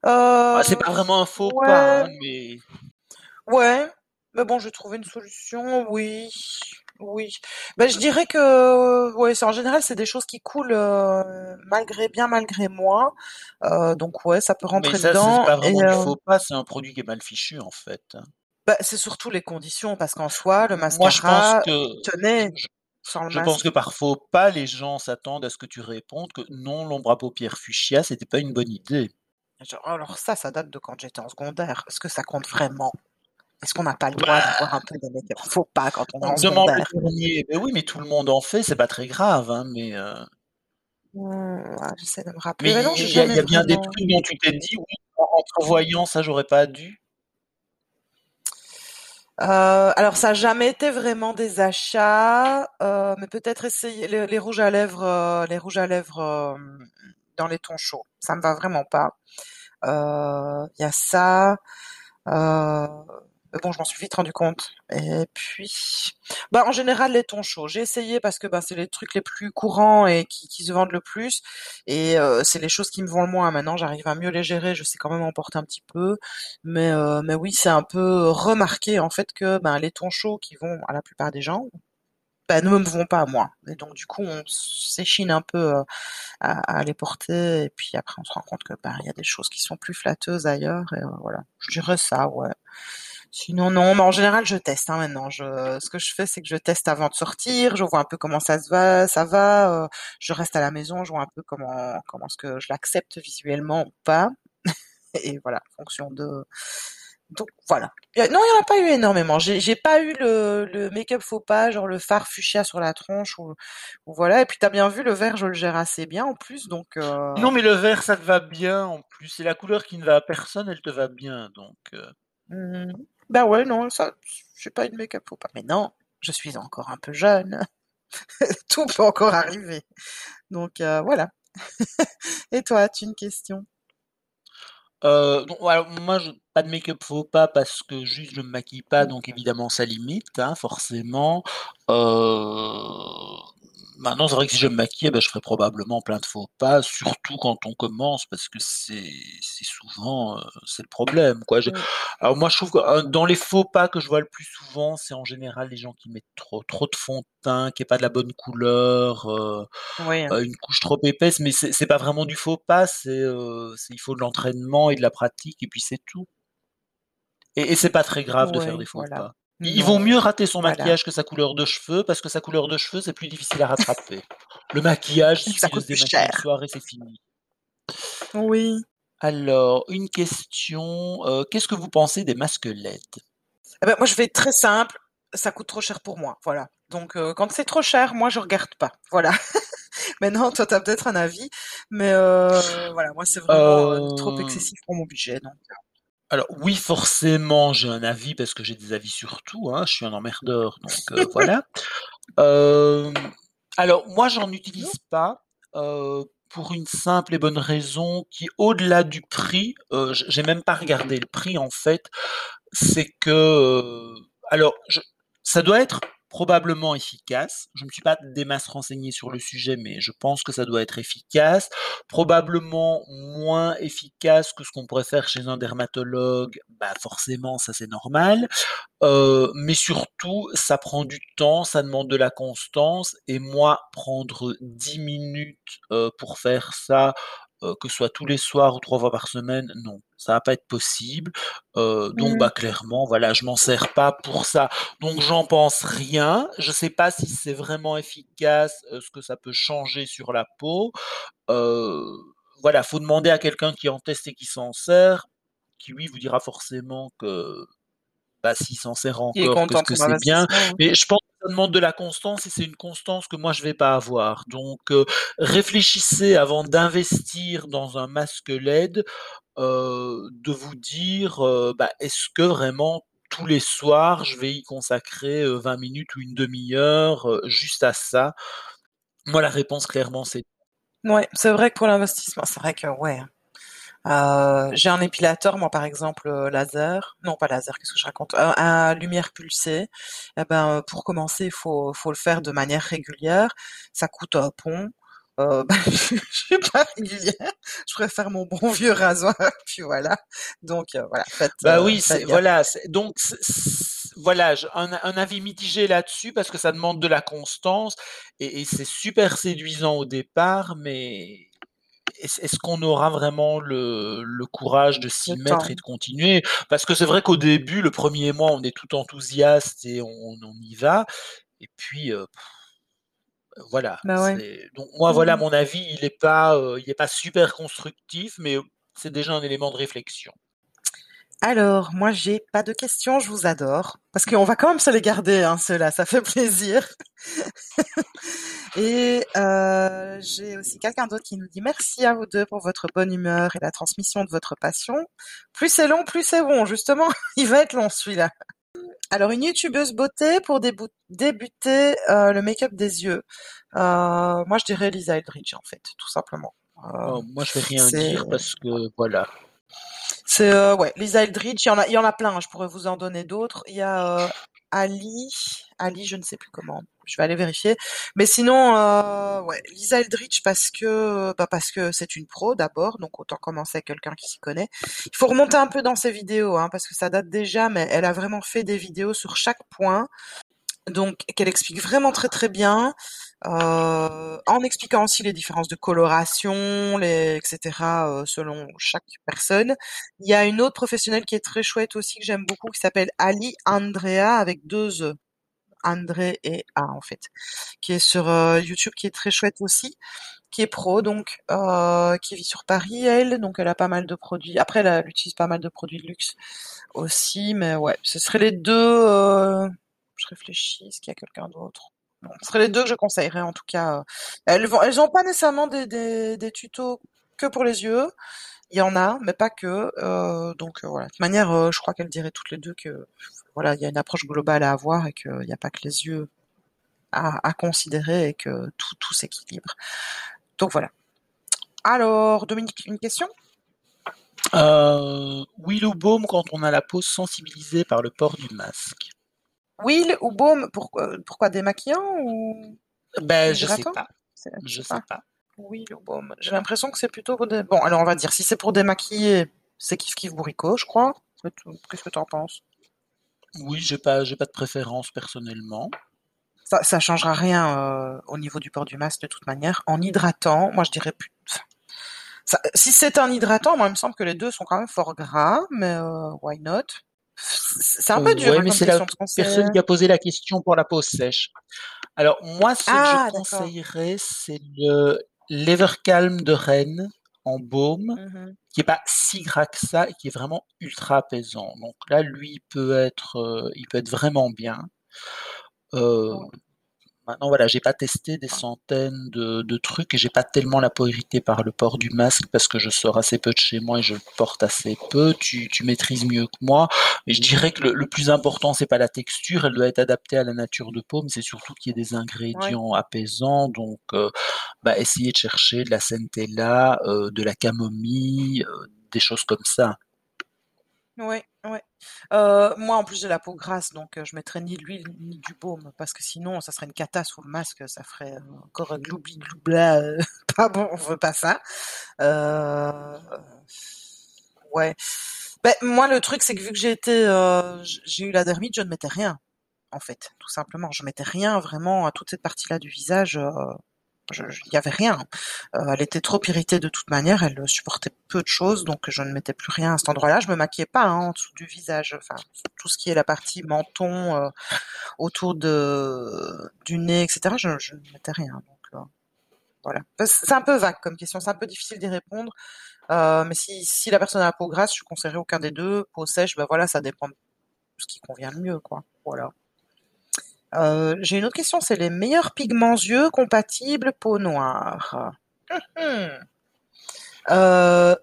Ah, c'est pas vraiment un faux pas, hein, mais Ouais, mais bon, j'ai trouvé une solution, oui, oui. Bah, je dirais que, ouais, c'est en général, c'est des choses qui coulent, heu, malgré bien malgré moi, heu, donc ouais, ça peut Mais rentrer ça, c'est dedans pas et vraiment faux pas, c'est un produit qui est mal fichu, en fait. Bah, c'est surtout les conditions parce qu'en soi, le M moi, je pense mascara, que tenait je sans le je pense que par faux pas, les gens s'attendent à ce que tu répondes que: «Non, l'ombre à paupières fuchsia, c'était pas une bonne idée». Genre alors ça, ça date de quand j'étais en secondaire. Est-ce que ça compte vraiment? Est-ce qu'on n'a pas le droit Bah, d'avoir un peu de make-up faux pas quand on en demande le dernier, mais oui, mais tout le monde en fait, c'est pas très grave, hein, mais heu Mmh, j'essaie de me rappeler, mais il y a y bien des trucs dont tu t'es dit: «Oui, en revoyant, ça, j'aurais pas dû»? Heu, alors ça a jamais été vraiment des achats, heu, mais peut-être essayer les les rouges à lèvres, les rouges à lèvres, dans les tons chauds. Ça me va vraiment pas. Il y a ça, bon, je m'en suis vite rendu compte et puis, bah, en général, les tons chauds. J'ai essayé parce que, bah, c'est les trucs les plus courants et qui se vendent le plus et heu, c'est les choses qui me vont le moins. Maintenant, j'arrive à mieux les gérer, je sais quand même en porter un petit peu, mais heu, mais oui, c'est un peu remarqué, en fait, que, ben, les tons chauds qui vont à la plupart des gens, bah, ne me vont pas à moi et donc du coup, on s'échine un peu, heu, à les porter et puis après, on se rend compte que, il y a des choses qui sont plus flatteuses ailleurs et voilà. Je dirais ça, ouais. Sinon, non, mais en général, je teste, hein, maintenant. Je ce que je fais, c'est que je teste avant de sortir, je vois un peu comment ça se va ça va, heu, je reste à la maison, je vois un peu comment comment est-ce que je l'accepte visuellement ou pas et voilà, fonction de donc voilà. Non, il y en a pas eu énormément. J'ai j'ai pas eu le le make-up faux pas, genre le fard fuchsia sur la tronche ou ou voilà et puis tu as bien vu, le vert, je le gère assez bien en plus donc heu Non, mais le vert, ça te va bien, en plus. C'est la couleur qui ne va à personne, elle te va bien, donc heu Mmh mh. Bah, ouais, non, ça j'ai pas make-up faux pas, mais non, je suis encore un peu jeune. Tout peut encore arriver, donc heu, voilà. Et toi, as-tu une question? Non, alors moi, je pas de make-up faux pas parce que juste je me maquille pas, donc évidemment ça limite, hein, forcément. Heu maintenant, c'est vrai que si je me maquillais, bah, je ferais probablement plein de faux pas, surtout quand on commence parce que c'est c'est souvent, heu, c'est le problème, quoi. Je Mmh. alors moi, je trouve que, heu, dans les faux pas que je vois le plus souvent, c'est en général les gens qui mettent trop trop de fond de teint, qui est pas de la bonne couleur, heu Oui. heu, une couche trop épaisse, mais c'est c'est pas vraiment du faux pas, c'est, heu, c'est il faut de l'entraînement et de la pratique et puis c'est tout. Et et c'est pas très grave de faire des Ouais, faux voilà. pas. Il il vaut Non, mieux rater son voilà. maquillage que sa couleur de cheveux, parce que sa couleur de cheveux, c'est plus difficile à rattraper. Le maquillage, ça coûte plus cher. soir et c'est fini. Oui. Alors, une question, heu, qu'est-ce que vous pensez des masques LED? Eh bah, moi, je vais être très simple, ça coûte trop cher pour moi, voilà. Donc heu, quand c'est trop cher, moi, je regarde pas, voilà. Maintenant, toi, tu as peut-être un avis, mais heu, voilà, moi, c'est vraiment, trop excessif pour mon budget, donc alors oui, forcément, j'ai un avis parce que j'ai des avis sur tout, hein, je suis un emmerdeur, donc heu, voilà. Alors moi, j'en utilise pas, pour une simple et bonne raison qui, au-delà du prix, j'ai même pas regardé le prix, en fait. C'est que, alors ça doit être probablement efficace. Je me suis pas des masses renseigné sur le sujet, mais je pense que ça doit être efficace. Probablement moins efficace que ce qu'on pourrait faire chez un dermatologue, bah, forcément, ça c'est normal. Heu, mais surtout, ça prend du temps, ça demande de la constance et moi, prendre 10 minutes, heu, pour faire ça, heu, que ce soit tous les soirs ou 3 fois par semaine, non, ça va pas être possible. Donc Mmh. bah, clairement, voilà, je m'en sers pas pour ça. Donc j'en pense rien. Je sais pas si c'est vraiment efficace, ce que ça peut changer sur la peau. Heu, voilà, faut demander à quelqu'un qui en teste et qui s'en sert, qui lui vous dira forcément que bah, s'il s'en sert encore, que que c'est bien. Mais je pense demande de la constance et c'est une constance que moi je vais pas avoir. Donc, heu, réfléchissez avant d'investir dans un masque LED, heu, de vous dire, heu, bah, est-ce que vraiment tous les soirs je vais y consacrer, heu, 20 minutes ou une demi-heure, heu, juste à ça? Moi la réponse clairement c'est Ouais, c'est vrai que pour l'investissement, c'est vrai que ouais, heu, j'ai un épilateur, moi, par exemple, heu, laser non pas laser, qu'est-ce que je raconte? Heu, à lumière pulsée et ben, heu, pour commencer, il faut faut le faire de manière régulière. Ça coûte un pont, heu, bah, je suis pas régulière. Je préfère mon bon vieux rasoir, puis voilà. Donc heu, voilà, faites, Bah oui, c'est voilà, c'est donc c c voilà, un un avis mitigé là-dessus parce que ça demande de la constance et et c'est super séduisant au départ, mais est-ce qu'on aura vraiment le le courage de s'y mettre et de continuer? Parce que c'est vrai qu'au début, le 1er mois, on est tout enthousiaste et on on y va et puis, heu, voilà, Bah ouais. donc moi, Mmh voilà, mon avis, il est pas, il est pas super constructif, mais c'est déjà un élément de réflexion. Alors, moi, j'ai pas de questions, je vous adore. Parce qu'on va quand même se les garder, hein, ceux-là, ça fait plaisir. Et heu, j'ai aussi quelqu'un d'autre qui nous dit: «Merci à vous 2 pour votre bonne humeur et la transmission de votre passion. Plus c'est long, plus c'est bon». Justement, il va être long celui-là. Alors une youtubeuse beauté pour débuter, heu, le make-up des yeux. Heu, moi, je dirais Lisa Eldridge, en fait, tout simplement. Heu, Oh, moi, je vais rien dire parce que voilà. C'est, heu, ouais, Lisa Eldridge, il y en a il y en a plein, hein, je pourrais vous en donner d'autres. Il y a, heu, Ali Ali, je ne sais plus comment, je vais aller vérifier. Mais sinon, heu, ouais, Lisa Eldridge parce que, bah, parce que c'est une pro d'abord, donc autant commencer avec quelqu'un qui s'y connaît. Il faut remonter un peu dans ses vidéos, hein, parce que ça date déjà, mais elle a vraiment fait des vidéos sur chaque point, donc qu'elle explique vraiment très, très bien, heu, en expliquant aussi les différences de coloration, les et cetera, heu, selon chaque personne. Il y a une autre professionnelle qui est très chouette aussi, que j'aime beaucoup, qui s'appelle Ali Andrea avec 2 E. André et A, en fait, qui est sur, heu, YouTube, qui est très chouette aussi, qui est pro donc, heu, qui vit sur Paris elle, donc elle a pas mal de produits. Après elle elle utilise pas mal de produits de luxe aussi, mais ouais, ce seraient les 2, heu, je réfléchis, est-ce qu'il y a quelqu'un d'autre? Ce seraient les 2 que je conseillerais en tout cas, heu, elles vont elles ont pas nécessairement des des tutos que pour les yeux. Il y en a, mais pas que, heu, donc heu, voilà. De toute manière, je crois qu'elles diraient toutes les 2 que, voilà, il y a une approche globale à avoir et qu'il y a pas que les yeux à considérer et que tout tout s'équilibre. Donc voilà. Alors Dominique, une question? Heu, huile ou baume quand on a la peau sensibilisée par le port du masque? Huile ou baume? Pourquoi pourquoi démaquillant ou? Ben, je sais pas. Je sais pas. Baume. J'ai l'impression que c'est plutôt pour des... Bon, alors on va dire, si c'est pour démaquiller, c'est kiff kiff bourricot, je crois. Qu'est-ce que tu en penses? Oui, j'ai pas, j'ai pas de préférence personnellement. Ça, ça changera rien euh, au niveau du port du masque de toute manière. En hydratant, moi je dirais plus. si c'est un hydratant, moi il me semble que les deux sont quand même fort gras, mais euh, why not? C'est un peu dur. Ouais, hein, mais c'est la personne qui a posé la question pour la peau sèche. Alors moi, ce que ah, je conseillerais, c'est le l'Evercalm de Rennes en baume, mmh qui est pas si gras que ça et qui est vraiment ultra apaisant. Donc là, lui, il peut être, euh, il peut être vraiment bien. Euh, Maintenant, voilà, j'ai pas testé des centaines de, trucs et j'ai pas tellement la peau irritée par le port du masque parce que je sors assez peu de chez moi et je le porte assez peu. Tu, maîtrises mieux que moi. Mais je dirais que le, plus important, c'est pas la texture, elle doit être adaptée à la nature de peau, mais c'est surtout qu'il y ait des ingrédients apaisants. Donc, euh, bah, essayer de chercher de la centella, euh, de la camomille, euh, des choses comme ça. Ouais, ouais. Euh, moi, en plus, j'ai la peau grasse, donc euh, je mettrais ni l'huile ni du baume, parce que sinon, ça serait une cata sous le masque, ça ferait euh, encore un gloubli gloubla. pas bon, on veut pas ça. ouais. Ben, moi, le truc, c'est que vu que j'ai été, j'ai eu la dermite, je ne mettais rien, en fait, tout simplement. Je mettais rien vraiment à toute cette partie-là du visage il n'y avait rien. Euh, elle était trop irritée de toute manière, elle supportait peu de choses, donc je ne mettais plus rien à cet endroit-là. Je me maquillais pas hein, en dessous du visage, enfin tout ce qui est la partie menton, euh, autour de du nez, etc. Je, je ne mettais rien. Donc euh, voilà. C'est un peu vague comme question, c'est un peu difficile d'y répondre. mais si, si la personne a la peau grasse, je conseillerais aucun des deux. Peau sèche, ben voilà, ça dépend de ce qui convient le mieux, quoi. Voilà. Euh, j'ai une autre question, c'est les meilleurs pigments yeux compatibles peau noire. Euh,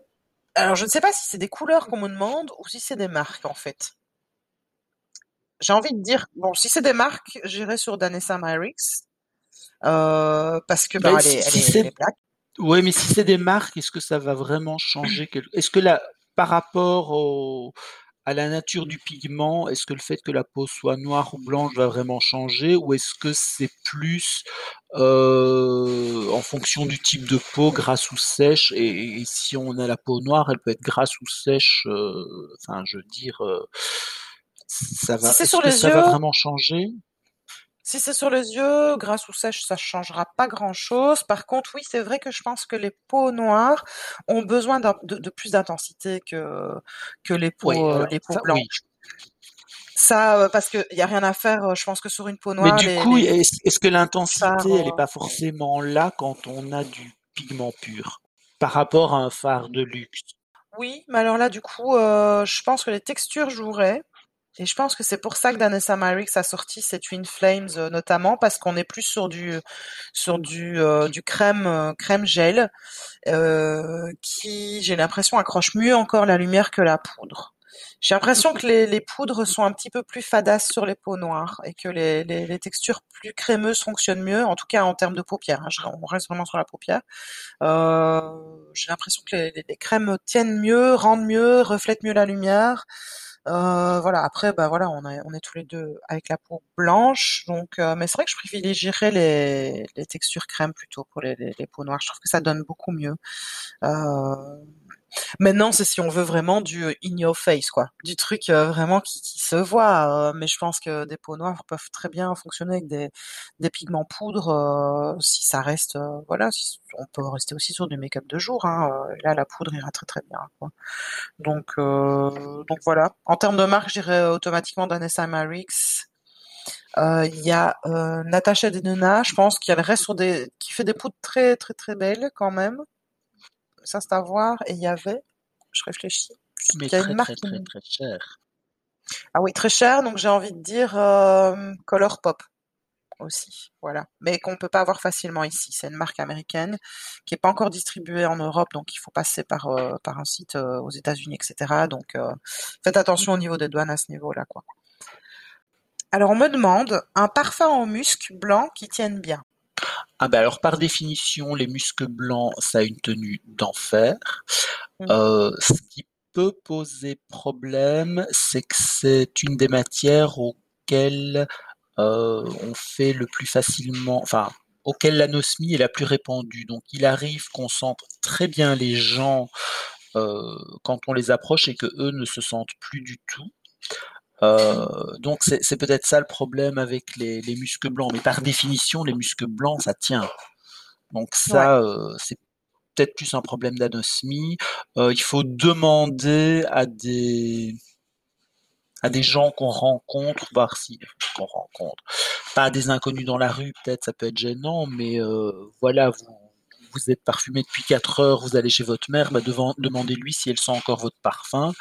alors je ne sais pas si c'est des couleurs qu'on me demande ou si c'est des marques en fait. J'ai envie de dire, bon, si c'est des marques, j'irai sur Danessa Myrix. Euh, parce que bah, bah, elle, est, Oui, mais si c'est des marques, est-ce que ça va vraiment changer Est-ce que là, par rapport au, à la nature du pigment, est-ce que le fait que la peau soit noire ou blanche va vraiment changer ou est-ce que c'est plus euh, en fonction du type de peau, grasse ou sèche et, si on a la peau noire, elle peut être grasse ou sèche. Euh, enfin, je veux dire, euh, ça va. que ça va vraiment changer? Si c'est sur les yeux, grasse ou sèche, ça changera pas grand-chose. Par contre, oui, c'est vrai que je pense que les peaux noires ont besoin de, plus d'intensité que que les peaux euh, les peaux blanches. Ça, euh, parce qu'il y a rien à faire. Euh, je pense que sur une peau noire. Mais du coup, est-ce que l'intensité, elle n'est pas forcément là quand on a du pigment pur par rapport à un phare de luxe? Oui, mais alors là, du coup, je pense que les textures joueraient. Et je pense que c'est pour ça que Danessa Myrix a sorti ces Twin Flames euh, notamment parce qu'on est plus sur du sur du euh, du crème euh, crème gel qui j'ai l'impression accroche mieux encore la lumière que la poudre. J'ai l'impression que les, les, poudres sont un petit peu plus fadasses sur les peaux noires et que les, les, les textures plus crémeuses fonctionnent mieux, en tout cas en termes de paupières. Hein, on reste vraiment sur la paupière. J'ai l'impression que les, crèmes tiennent mieux, rendent mieux, reflètent mieux la lumière. Euh, voilà. Après, bah voilà, on, est tous les deux avec la peau blanche, donc. Euh, mais c'est vrai que je privilégierais les, textures crème plutôt pour les, les, les, peaux noires. Je trouve que ça donne beaucoup mieux. Euh, Maintenant, c'est si on veut vraiment du euh, in your face, quoi, du truc euh, vraiment qui, qui, se voit. Euh, mais je pense que des peaux noires peuvent très bien fonctionner avec des, des pigments poudre si ça reste, voilà, on peut rester aussi sur du make-up de jour. Hein, là, la poudre ira très très bien. Quoi. Donc, donc voilà. En termes de marque, j'irais automatiquement Danessa Marix. Il y a euh, Natacha Denona, je pense, qui reste sur des, qui fait des poudres très très très belles quand même ça c'est à voir. Et il y avait, je réfléchis, mais il y a une marque très, très, cher. Ah oui, très cher. Donc j'ai envie de dire euh, Color Pop aussi, voilà. Mais qu'on peut pas avoir facilement ici. C'est une marque américaine qui est pas encore distribuée en Europe, donc il faut passer par euh, par un site euh, aux États-Unis, etc. Donc faites attention au niveau des douanes à ce niveau-là, quoi. Alors on me demande un parfum en musc blanc qui tienne bien. Ah ben alors par définition, les muscles blancs, ça a une tenue d'enfer. Mmh. Euh, ce qui peut poser problème, c'est que c'est une des matières auxquelles euh, on fait le plus facilement, enfin auquel l'anosmie est la plus répandue. Donc il arrive qu'on sente très bien les gens quand on les approche et que eux ne se sentent plus du tout. Donc c'est peut-être ça le problème avec les, muscles blancs. Mais par définition, les muscles blancs, ça tient. Donc ça, c'est peut-être plus un problème d'anosmie. il faut demander à des à des gens qu'on rencontre, voir si qu'on rencontre, pas des inconnus dans la rue, peut-être ça peut être gênant, mais voilà, vous vous êtes parfumé depuis 4 heures, vous allez chez votre mère, bah demandez-lui si elle sent encore votre parfum,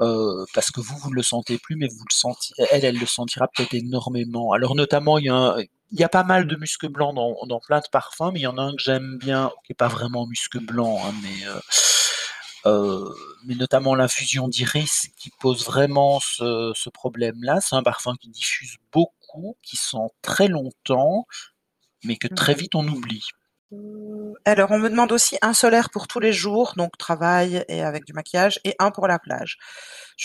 euh, parce que vous, vous ne le sentez plus, mais vous le sentez, elle, elle le sentira peut-être énormément. Alors notamment, il y a, il y a pas mal de muscles blancs dans, dans, plein de parfums, mais il y en a un que j'aime bien, qui n'est pas vraiment musc blanc, hein, mais, euh, euh, mais notamment l'infusion d'iris qui pose vraiment ce, ce problème-là. C'est un parfum qui diffuse beaucoup, qui sent très longtemps, mais que très mmh. vite on oublie. Alors, on me demande aussi un solaire pour tous les jours, donc travail et avec du maquillage, et un pour la plage.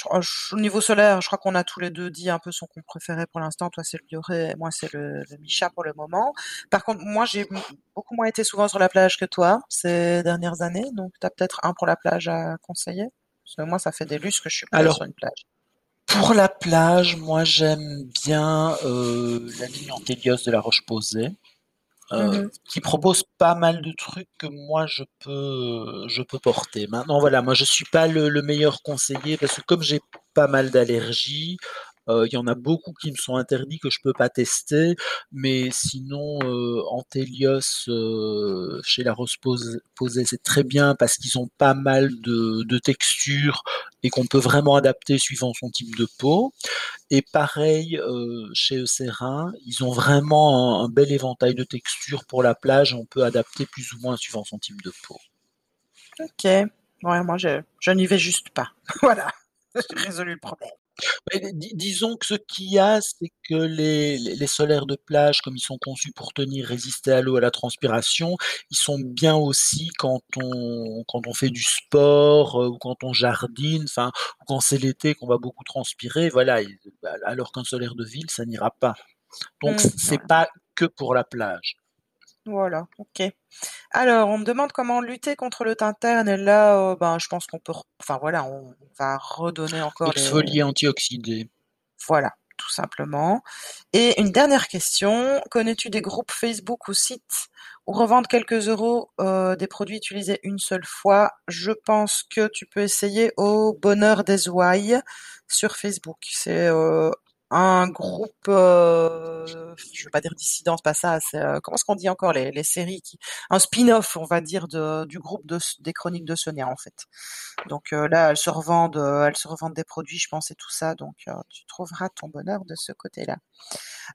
au niveau solaire, je crois qu'on a tous les deux dit un peu son qu'on préférait pour l'instant. Toi, c'est le Bioré, et moi, c'est le, le Micha pour le moment. Par contre, moi, j'ai beaucoup moins été souvent sur la plage que toi ces dernières années, donc tu as peut-être un pour la plage à conseiller? Parce que moi, ça fait des lustres que je suis pas sur une plage. Pour la plage, moi, j'aime bien euh, la ligne Antélios de la Roche-Posay. Euh, mmh qui propose pas mal de trucs que moi je peux je peux porter. Maintenant voilà, moi je suis pas le, le meilleur conseiller parce que comme j'ai pas mal d'allergies, il y en a beaucoup qui me sont interdits que je peux pas tester, mais sinon euh, Antelios chez la Rose Posée, c'est très bien parce qu'ils ont pas mal de, textures et qu'on peut vraiment adapter suivant son type de peau. Et pareil chez Eucerin, ils ont vraiment un, bel éventail de textures pour la plage, on peut adapter plus ou moins suivant son type de peau. Ok, ouais, moi je, je n'y vais juste pas. voilà, j'ai résolu le problème disons que ce qu'il y a, c'est que les, les, solaires de plage, comme ils sont conçus pour tenir, résister à l'eau, à la transpiration, ils sont bien aussi quand on, quand on fait du sport euh, ou quand on jardine, enfin, quand c'est l'été qu'on va beaucoup transpirer, voilà. Bah, alors qu'un solaire de ville, ça n'ira pas. Donc, mmh, c'est pas que pour la plage. Voilà, ok. Alors, on me demande comment lutter contre le teint terne et là, euh, ben, je pense qu'on peut, enfin voilà, on va redonner encore Exfolier antioxydé. Voilà, tout simplement. Et une dernière question, connais-tu des groupes Facebook ou sites où revendre quelques euros euh, des produits utilisés une seule fois? Je pense que tu peux essayer au Bonheur des Ouailles sur Facebook. C'est euh, un groupe, euh, je veux pas dire dissident, pas ça, c'est euh, comment est-ce qu'on dit encore les, les séries qui, un spin-off, on va dire de, du groupe de, des chroniques de Sonia en fait. Donc euh, là, elles se revendent, euh, elles se revendent des produits, je pense et tout ça, donc tu trouveras ton bonheur de ce côté-là.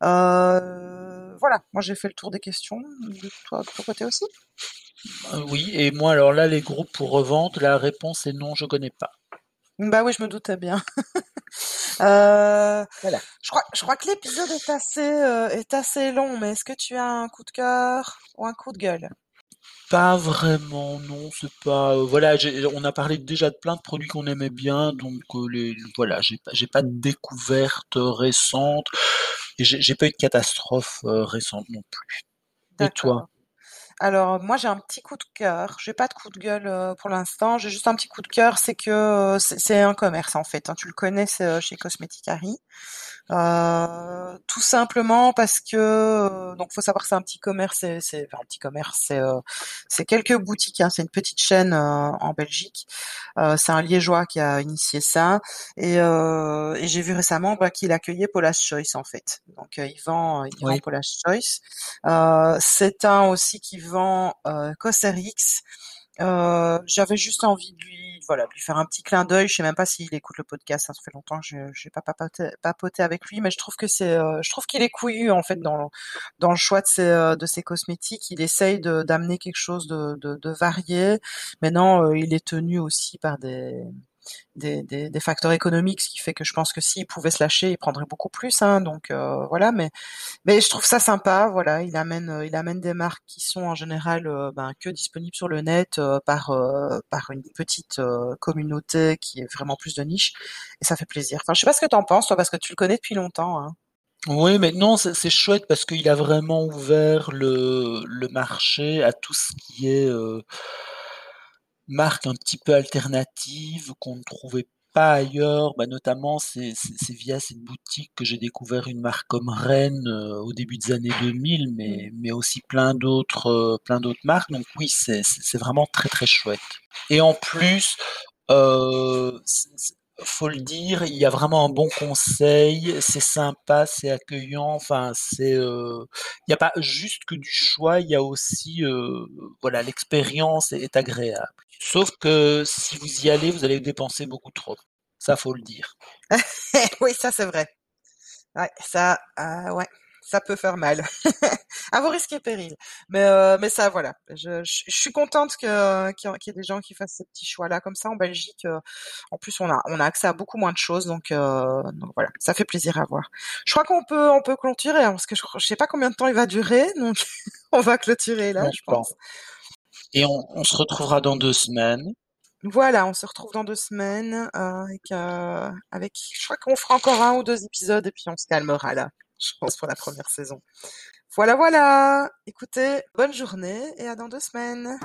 voilà, moi j'ai fait le tour des questions. Toi, de ton côté aussi? Oui, et moi alors là, les groupes pour revente, la réponse est non, je connais pas. Bah oui, je me doutais bien. euh, voilà. Je crois, je crois que l'épisode est assez, euh, est assez long, mais est-ce que tu as un coup de cœur ou un coup de gueule? Pas vraiment, non. C'est pas. Euh, voilà, on a parlé déjà de plein de produits qu'on aimait bien, donc euh, les, voilà, j'ai pas, j'ai pas de découverte récente et j'ai pas eu de catastrophe récente non plus. Et toi? Alors moi j'ai un petit coup de cœur. J'ai pas de coup de gueule euh, pour l'instant. J'ai juste un petit coup de cœur, c'est que euh, c'est un commerce en fait. Hein. Tu le connais, c'est euh, chez Cosmeticari. Euh, tout simplement parce que euh, donc faut savoir que c'est un petit commerce, c'est un petit commerce, c'est euh, c'est quelques boutiques, hein, c'est une petite chaîne en Belgique. c'est un liégeois qui a initié ça et, et j'ai vu récemment bah, qu'il accueillait Paula's Choice en fait. Donc il vend il vend Paula's Choice. c'est un aussi qui vend euh, Cosrx. J'avais juste envie de lui voilà, lui faire un petit clin d'œil. Je sais même pas s'il écoute le podcast. Ça fait longtemps que je n'ai pas papoté, avec lui, mais je trouve que c'est, euh, je trouve qu'il est couillu en fait dans dans le choix de ses euh, de ses cosmétiques. Il essaye d'amener quelque chose de, de, de varié. Maintenant, euh, il est tenu aussi par des des, des, des, facteurs économiques, ce qui fait que je pense que s'il pouvait se lâcher, il prendrait beaucoup plus. Hein, donc euh, voilà, mais mais je trouve ça sympa. Voilà, il amène euh, il amène des marques qui sont en général euh, ben, que disponibles sur le net par par une petite communauté qui est vraiment plus de niche et ça fait plaisir. Enfin, je sais pas ce que t'en penses toi parce que tu le connais depuis longtemps. Hein. Oui, mais non, c'est c'est chouette parce qu'il a vraiment ouvert le le marché à tout ce qui est, heu marque un petit peu alternative qu'on ne trouvait pas ailleurs. Bah, notamment, c'est via cette boutique que j'ai découvert une marque comme Rennes, heu, au début des années 2000, Mmh. mais mais aussi plein d'autres, heu, plein d'autres marques. Donc oui, c'est vraiment très, très chouette et en plus, c faut le dire, il y a vraiment un bon conseil, c'est sympa, c'est accueillant, enfin c'est, heu, il y a pas juste que du choix, il y a aussi, heu, voilà, l'expérience est agréable. Sauf que si vous y allez, vous allez dépenser beaucoup trop. Ça, faut le dire. Oui, ça c'est vrai. Ouais, ça, heu, ouais, ça peut faire mal. À vos risques et périls. Mais, heu, mais ça voilà, je je je suis contente que qu'il y ait des gens qui fassent ces petits choix-là comme ça en Belgique, heu, en plus on a on a accès à beaucoup moins de choses donc, heu, donc voilà, ça fait plaisir à voir. Je crois qu'on peut on peut clôturer, hein, parce que je je sais pas combien de temps il va durer, donc on va clôturer là, je pense. et on on se retrouvera dans 2 semaines. Voilà, on se retrouve dans 2 semaines, avec, avec je crois qu'on fera encore un ou 2 épisodes et puis on se calmera là, je pense pour la première saison. Voilà, voilà! Écoutez, bonne journée et à dans 2 semaines.